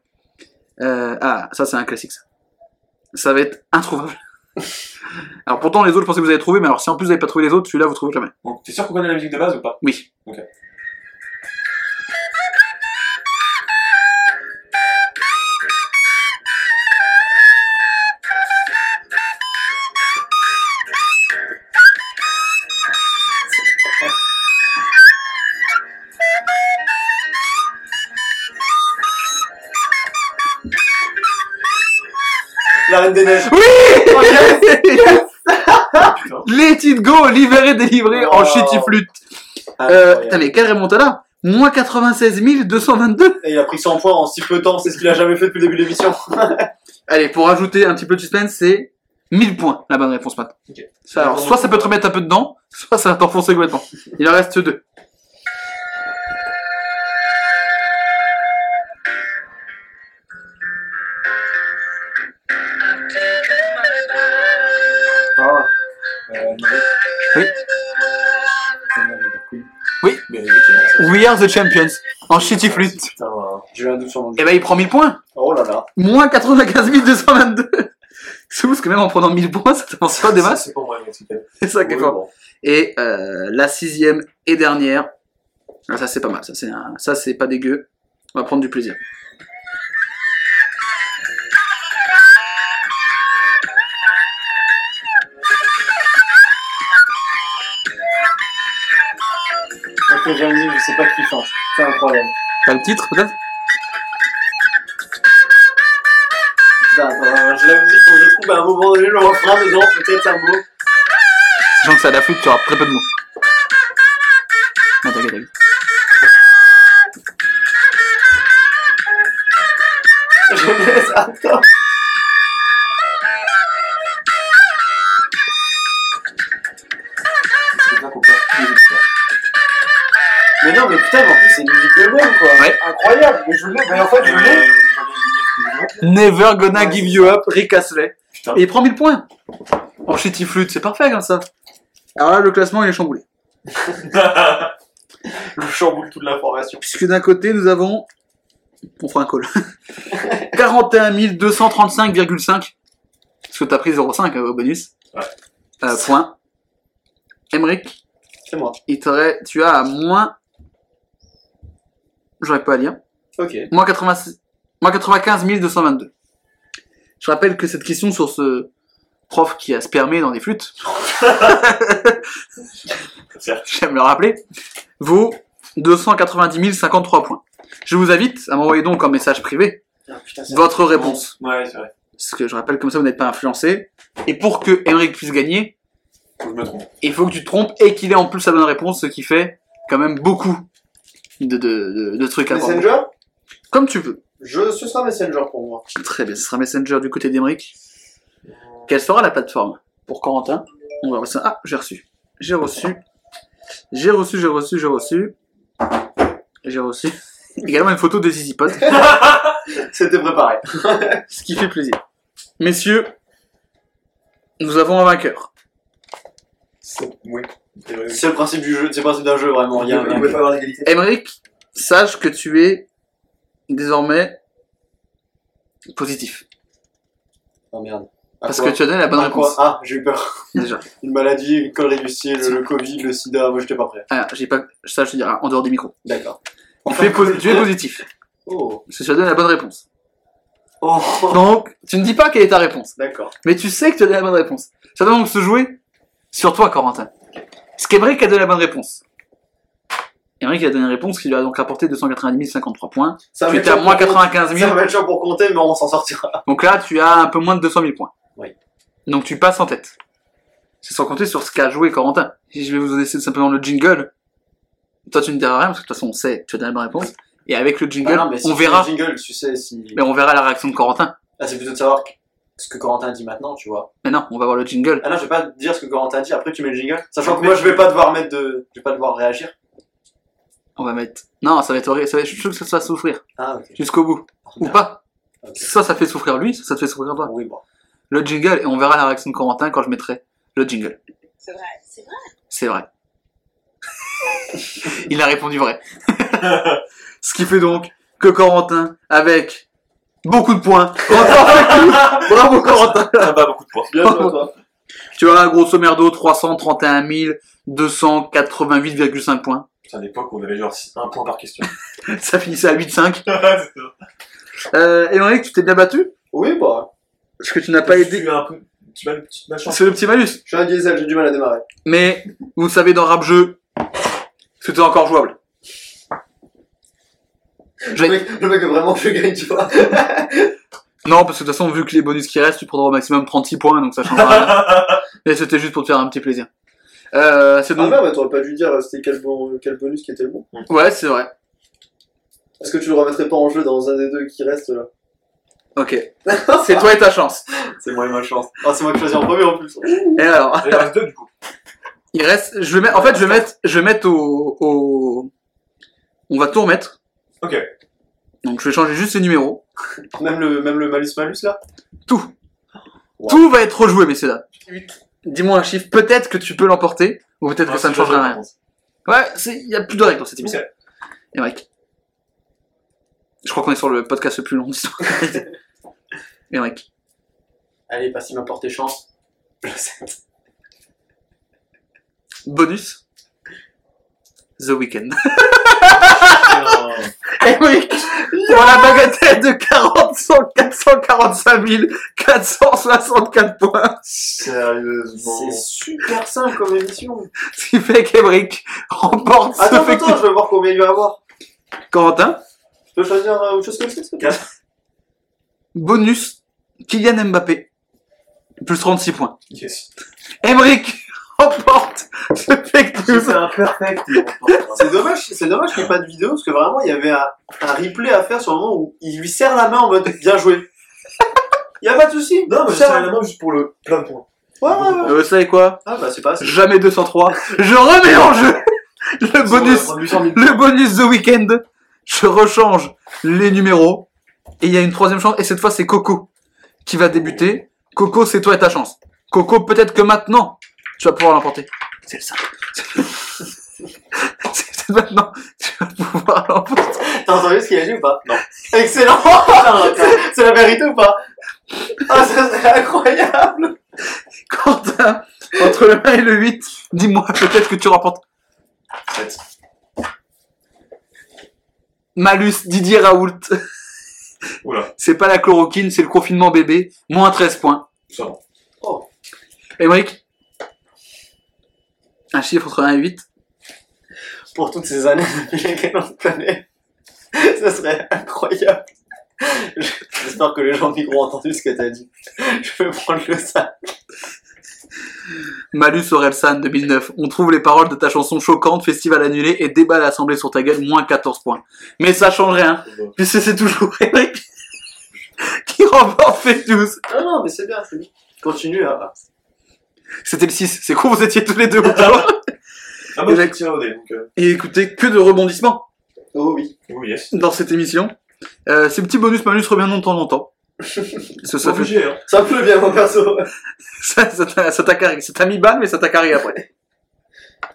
Euh, ah, ça, c'est un classique, ça. Ça va être introuvable. [laughs] Alors, pourtant, les autres, je pensais que vous avez trouvé, mais alors, si en plus vous n'avez pas trouvé les autres, celui-là, vous trouvez jamais. Donc, t'es sûr qu'on connaît la musique de base ou pas? Oui. Ok. La Reine des Neiges. Oui Putain. Let it go, libéré, délivré en Wow. shitty flûte. Euh, Incroyable. putain, mais quelle remontada Moins 96 222 Et il a pris 100 points en si peu de temps, c'est ce qu'il a jamais fait depuis le début de l'émission. [laughs] Allez, pour rajouter un petit peu de suspense, c'est 1000 points, la bonne réponse, Matt. Ça, alors, soit ça peut te remettre un peu dedans, soit ça va t'enfoncer complètement. Il en reste deux. Oui. Mais ça. We are the champions, en shitty flûte. Putain, voilà. J'ai eu un doute sur mon Et ben, il prend 1000 points. Oh là là. Moins 95 222. [laughs] C'est ouf, parce que même en prenant 1000 points, ça t'avance pas des masses. C'est pas moi, C'est ça qui est Oui, fort. bon. Et euh, la sixième et dernière. Ah, ça c'est pas mal, ça c'est un- ça c'est pas dégueu. On va prendre du plaisir. Que dire, je sais pas qui chante. C'est incroyable. T'as le titre peut-être? Putain, attends, attends, j'ai la musique, faut que je trouve à un moment donné le refrain dedans, peut-être un mot. Sachant que c'est à la flûte, tu auras très peu de mots. T'inquiète, t'inquiète. Je laisse, attends. Mais non, mais putain, mais en plus, c'est une musique de même, quoi. Ouais. Incroyable. Mais je l'ai, mais en fait, je l'ai. Never gonna give you up, Rick Astley. Putain. Et il prend 1000 points. En shitty flûte, c'est parfait comme ça. Alors là, le classement il est chamboulé. [laughs] Je chamboule toute l'information. Puisque d'un côté, nous avons. On fera un call. [laughs] 41 235,5. Parce que t'as pris 0,5 euh, au bonus. Ouais. Euh, point. Emmerich, C'est moi. il t'aurait- tu as à moins. J'aurais pas à lire. Ok. Moins, 86 moins 95 222. Je rappelle que cette question sur ce prof qui a spermé dans des flûtes, [laughs] j'aime le rappeler, vaut 290 053 points. Je vous invite à m'envoyer donc en message privé Ah, putain, votre réponse. Ouais, c'est vrai. Parce que je rappelle comme ça vous n'êtes pas influencé. Et pour que Emmerich puisse gagner, Faut que je me trompe. il faut que tu te trompes et qu'il ait en plus la bonne réponse, ce qui fait quand même beaucoup de, de, de, de trucs à prendre. Messenger Comme tu veux. je, Ce sera Messenger pour moi. Très bien, ce sera Messenger du côté d'Emeric. Quelle sera la plateforme pour Corentin On va voir ça. Ah, j'ai reçu. J'ai reçu. J'ai reçu, j'ai reçu, j'ai reçu. J'ai reçu. Également une photo des Easy Pod, C'était préparé. [laughs] ce qui fait plaisir. Messieurs, nous avons un vainqueur. C'est- Oui. C'est le principe du jeu, c'est le principe d'un jeu vraiment. Il y a, Vous pouvez pas avoir d'égalité. Emeric, sache que tu es désormais positif. Oh merde. À Parce quoi que tu as donné la bonne À quoi réponse. Ah, j'ai eu peur. [laughs] Déjà. Une maladie, une connerie du ciel, le, le Covid, le sida, moi j'étais pas prêt. Ah, j'ai pas. Ça, je te dirai, en dehors du micro. D'accord. Tu es, posi- tu es positif. Oh. Parce que tu as donné la bonne réponse. Oh. Donc, tu ne dis pas quelle est ta réponse. D'accord. Mais tu sais que tu as donné la bonne réponse. Ça va donc se jouer sur toi, Corentin. Qu'Emeric a donné la bonne réponse. Emeric a donné une réponse qui lui a donc rapporté 290 053 points. Ça Tu étais à moins pour compter. 95 Ça 000. va être chaud pour compter, mais on s'en sortira. Donc là, tu as un peu moins de 200 000 points. Oui. Donc tu passes en tête. C'est sans compter sur ce qu'a joué Corentin. Si je vais vous laisser simplement le jingle, toi tu ne diras rien, parce que de toute façon on sait tu as donné la bonne réponse. Et avec le jingle, Ah non, mais si on verra. le jingle, tu sais si. Mais on verra la réaction de Corentin. Là, c'est plutôt de savoir ce que Corentin dit maintenant, tu vois. Mais non, on va voir le jingle. Ah non, je vais pas dire ce que Corentin dit, après tu mets le jingle. Sachant que moi, je vais pas devoir mettre de. Je vais pas devoir réagir. On va mettre. Non, ça va être horrible. Ça va être... Je suis sûr que ça va souffrir. Ah, ok. Jusqu'au bout. Ou pas. Soit ça fait souffrir lui, soit ça te fait souffrir toi. Oui, bon. Le jingle, et on verra la réaction de Corentin quand je mettrai le jingle. C'est vrai, c'est vrai. C'est vrai. [laughs] Il a répondu vrai. [laughs] Ce qui fait donc que Corentin, avec beaucoup de points. [laughs] Bravo Corentin. Ça va beaucoup de points. Bien joué, toi. Tu as grosso merdo 331 288,5 points. C'est à l'époque où on avait genre un point par question. [laughs] Ça finissait à 8,5. [laughs] C'est ça. Euh, Émeric, tu t'es bien battu? Oui, bah. Parce que tu n'as pas aidé. Un peu. C'est le petit malus? Je suis un diesel, j'ai du mal à démarrer. Mais, vous le savez, dans rap jeu, c'était encore jouable. Je- Le mec, le mec veut vraiment que je gagne, tu vois. [laughs] Non, parce que de toute façon, vu que les bonus qui restent, tu prendras au maximum 36 points, donc ça changera rien. [laughs] Mais c'était juste pour te faire un petit plaisir. Euh, c'est Ah donc... merde, mais t'aurais pas dû dire euh, c'était quel, bon, quel bonus qui était le bon. Ouais, c'est vrai. Est-ce que tu le remettrais pas en jeu dans un des deux qui reste là? Ok. [laughs] C'est toi et ta chance. C'est moi et ma chance. Ah, c'est moi qui choisis en premier en plus. Et alors, Il reste deux du coup. il reste... Je vais mettre... En fait, je vais mettre... Je vais mettre au... au... On va tout remettre. Ok. Donc, je vais changer juste les numéros. Même le, même le malus-malus là Tout. Wow. Tout va être rejoué, messieurs dames. Dis-moi un chiffre. Peut-être que tu peux l'emporter, ou peut-être que ça ne changera rien. Ouais, il y a plus de règles dans cette émission. Et Mike. Je crois qu'on est sur le podcast le plus long d'histoire. [laughs] Et Mike. Allez, pas si m'a porté chance. Le 7. Bonus. The Weeknd. [laughs] Emmerich, pour la bagatelle de 40, 445 464 points. Sérieusement. C'est super simple comme émission. Ce qui fait qu'Emmerich remporte ce Attends, attends, je veux voir combien il va avoir. Corentin, Je peux choisir euh, autre chose que ça s'il te plaît bonus, Kylian Mbappé, plus 36 points. Yes. Emmerich remporte ce [laughs] fake news. C'est un perfect. il remporte. C'est dommage, c'est dommage qu'il n'y ait pas de vidéo parce que vraiment il y avait un, un replay à faire sur le moment où il lui serre la main en mode bien joué. [laughs] Il y a pas de souci. Non, mais je Serre la main juste pour le plein de points. Ouais, ouais, ouais. Euh, Vous savez quoi Ah bah c'est pas assez. Jamais 203. Je remets en jeu [laughs] le bonus, On va prendre 800 000 le bonus The Weekend. Je rechange les numéros. Et il y a une troisième chance. Et cette fois, c'est Coco qui va débuter. Coco, c'est toi et ta chance. Coco, peut-être que maintenant, tu vas pouvoir l'emporter. C'est ça. [laughs] C'est maintenant tu vas pouvoir l'emporter. T'as entendu ce qu'il a dit ou pas? Non. Excellent [laughs] C'est la vérité ou pas? Ah ça serait incroyable Quentin, entre le 1 et le 8, dis-moi peut-être que tu remportes 7. Malus Didier Raoult. Oula, C'est pas la chloroquine, c'est le confinement bébé. Moins 13 points. ça va. Émeric? Un chiffre entre 1 et 8. Pour toutes ces années [laughs] depuis lesquelles on se connaît, [laughs] ça serait incroyable. J'espère que les gens de micro ont entendu ce que t'as dit. Je vais prendre le sac. Malus Orelsan 2009. On trouve les paroles de ta chanson choquante, festival annulé et débat à l'Assemblée sur ta gueule, moins 14 points. Mais ça change rien, puisque c'est toujours Émeric [laughs] qui remporte fake news. Non, non, mais c'est bien, c'est bien. Continue à... C'était le 6. C'est con, vous étiez tous les deux autour. [laughs] Ah, moi, Et j'ai la- tiré au dé, donc. Euh... Et écoutez, que de rebondissements Oh oui. Oui, yes. dans cette émission. Euh, ces petits bonus malus reviennent de temps en temps. Ça, C'est ça, fait, obligé, hein. Ça peut bien, mon perso. [laughs] ça, ça t'a ça t'a carré. Ça t'a mis ban, mais ça t'a carré après.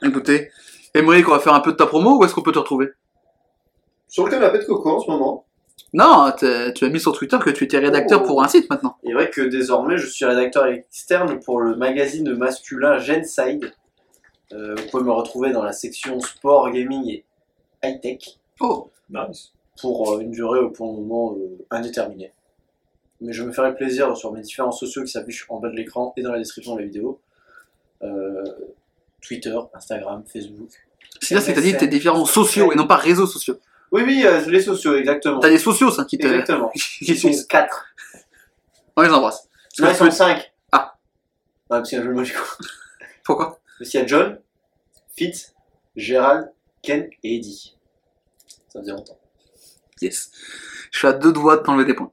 Écoutez, Émeric, on va faire un peu de ta promo ou est-ce qu'on peut te retrouver? Sur le canapé de coco en ce moment. Non, tu as mis sur Twitter que tu étais rédacteur Oh. pour un site maintenant. Il est vrai que désormais, je suis rédacteur externe pour le magazine masculin Genside. Euh, vous pouvez me retrouver dans la section sport, gaming et high-tech Oh, Nice. pour euh, une durée euh, pour le moment euh, indéterminée. Mais je me ferai plaisir sur mes différents sociaux qui s'affichent en bas de l'écran et dans la description de la vidéo. Euh, Twitter, Instagram, Facebook. c'est là ce que t'as dit, tes différents sociaux et non pas réseaux sociaux. Oui, oui, euh, les sociaux, exactement. T'as des sociaux, ça, qui te, Exactement. [laughs] qui Ils sont suivent. 4. On les embrasse. Non, ils sont 5. Ah. Ouais, parce qu'il y a un jeu de mots, du coup. Pourquoi? Parce qu'il y a John, Fitz, Gérald, Ken et Eddie. Ça faisait longtemps. Yes. Je suis à deux doigts de t'enlever des points.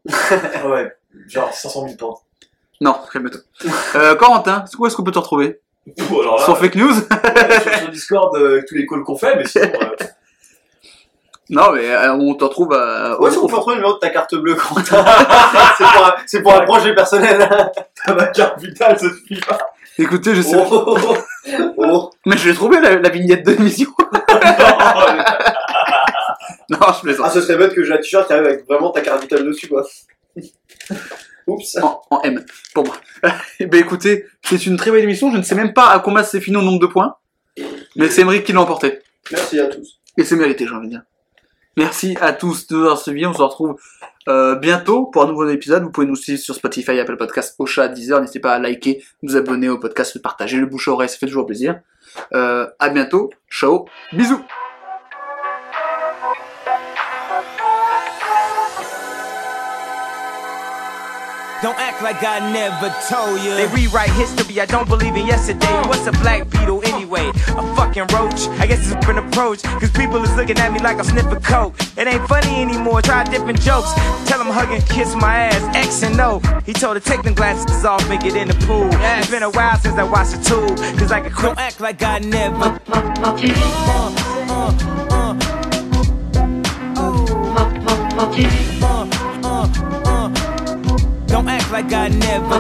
Ah [laughs] ouais, genre 500 000 points. Non, calme-toi. Euh, Corentin, où est-ce qu'on peut te retrouver? Ouh, alors là, Sur fake news? ouais, sur, sur Discord, euh, avec tous les calls qu'on fait, mais sinon, euh, [laughs] Non, mais euh, on te retrouve à... Où est-ce qu'on peut retrouver le numéro de ta carte bleue, Quentin [laughs] C'est pour, un- c'est pour un projet personnel. [laughs] ma carte vitale, ça suffit pas. Écoutez, je sais... Oh, oh, [laughs] oh. Oh. Mais je l'ai trouvé, la, la vignette de l'émission. non, je plaisante. Ah, ce serait bête que j'ai un t-shirt qui arrive avec vraiment ta carte vitale dessus, quoi. Oups. En, en M, pour moi. Eh ben écoutez, c'est une très belle émission. Je ne sais même pas à combien c'est fini au nombre de points. Mais c'est Emmerich qui l'a emporté. Merci à tous. Et c'est mérité, j'ai envie de dire. Merci à tous de nous avoir suivis. On se retrouve euh, bientôt pour un nouveau épisode. Vous pouvez nous suivre sur Spotify, Apple Podcast, Ocha, Deezer. N'hésitez pas à liker, vous abonner au podcast, partager, le bouche à oreille, ça fait toujours plaisir. Euh, à bientôt. Ciao. Bisous. Don't act like I never told you. They rewrite history, I don't believe in yesterday. What's a black beetle anyway? A fucking roach? I guess it's a different approach. Cause people is looking at me like I'm sniffing coke. It ain't funny anymore, try different jokes. Tell him hug and kiss my ass, X and O. He told her take them glasses off and get in the pool. It's been a while since I watched the tube. Cause I can quit. Don't act like I never. Uh, uh, uh. Uh, uh, uh. Don't act like I never.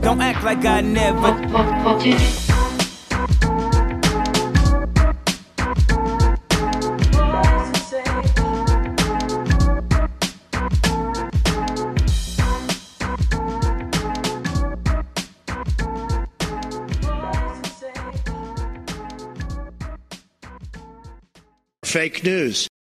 Don't act like I never. Fake news.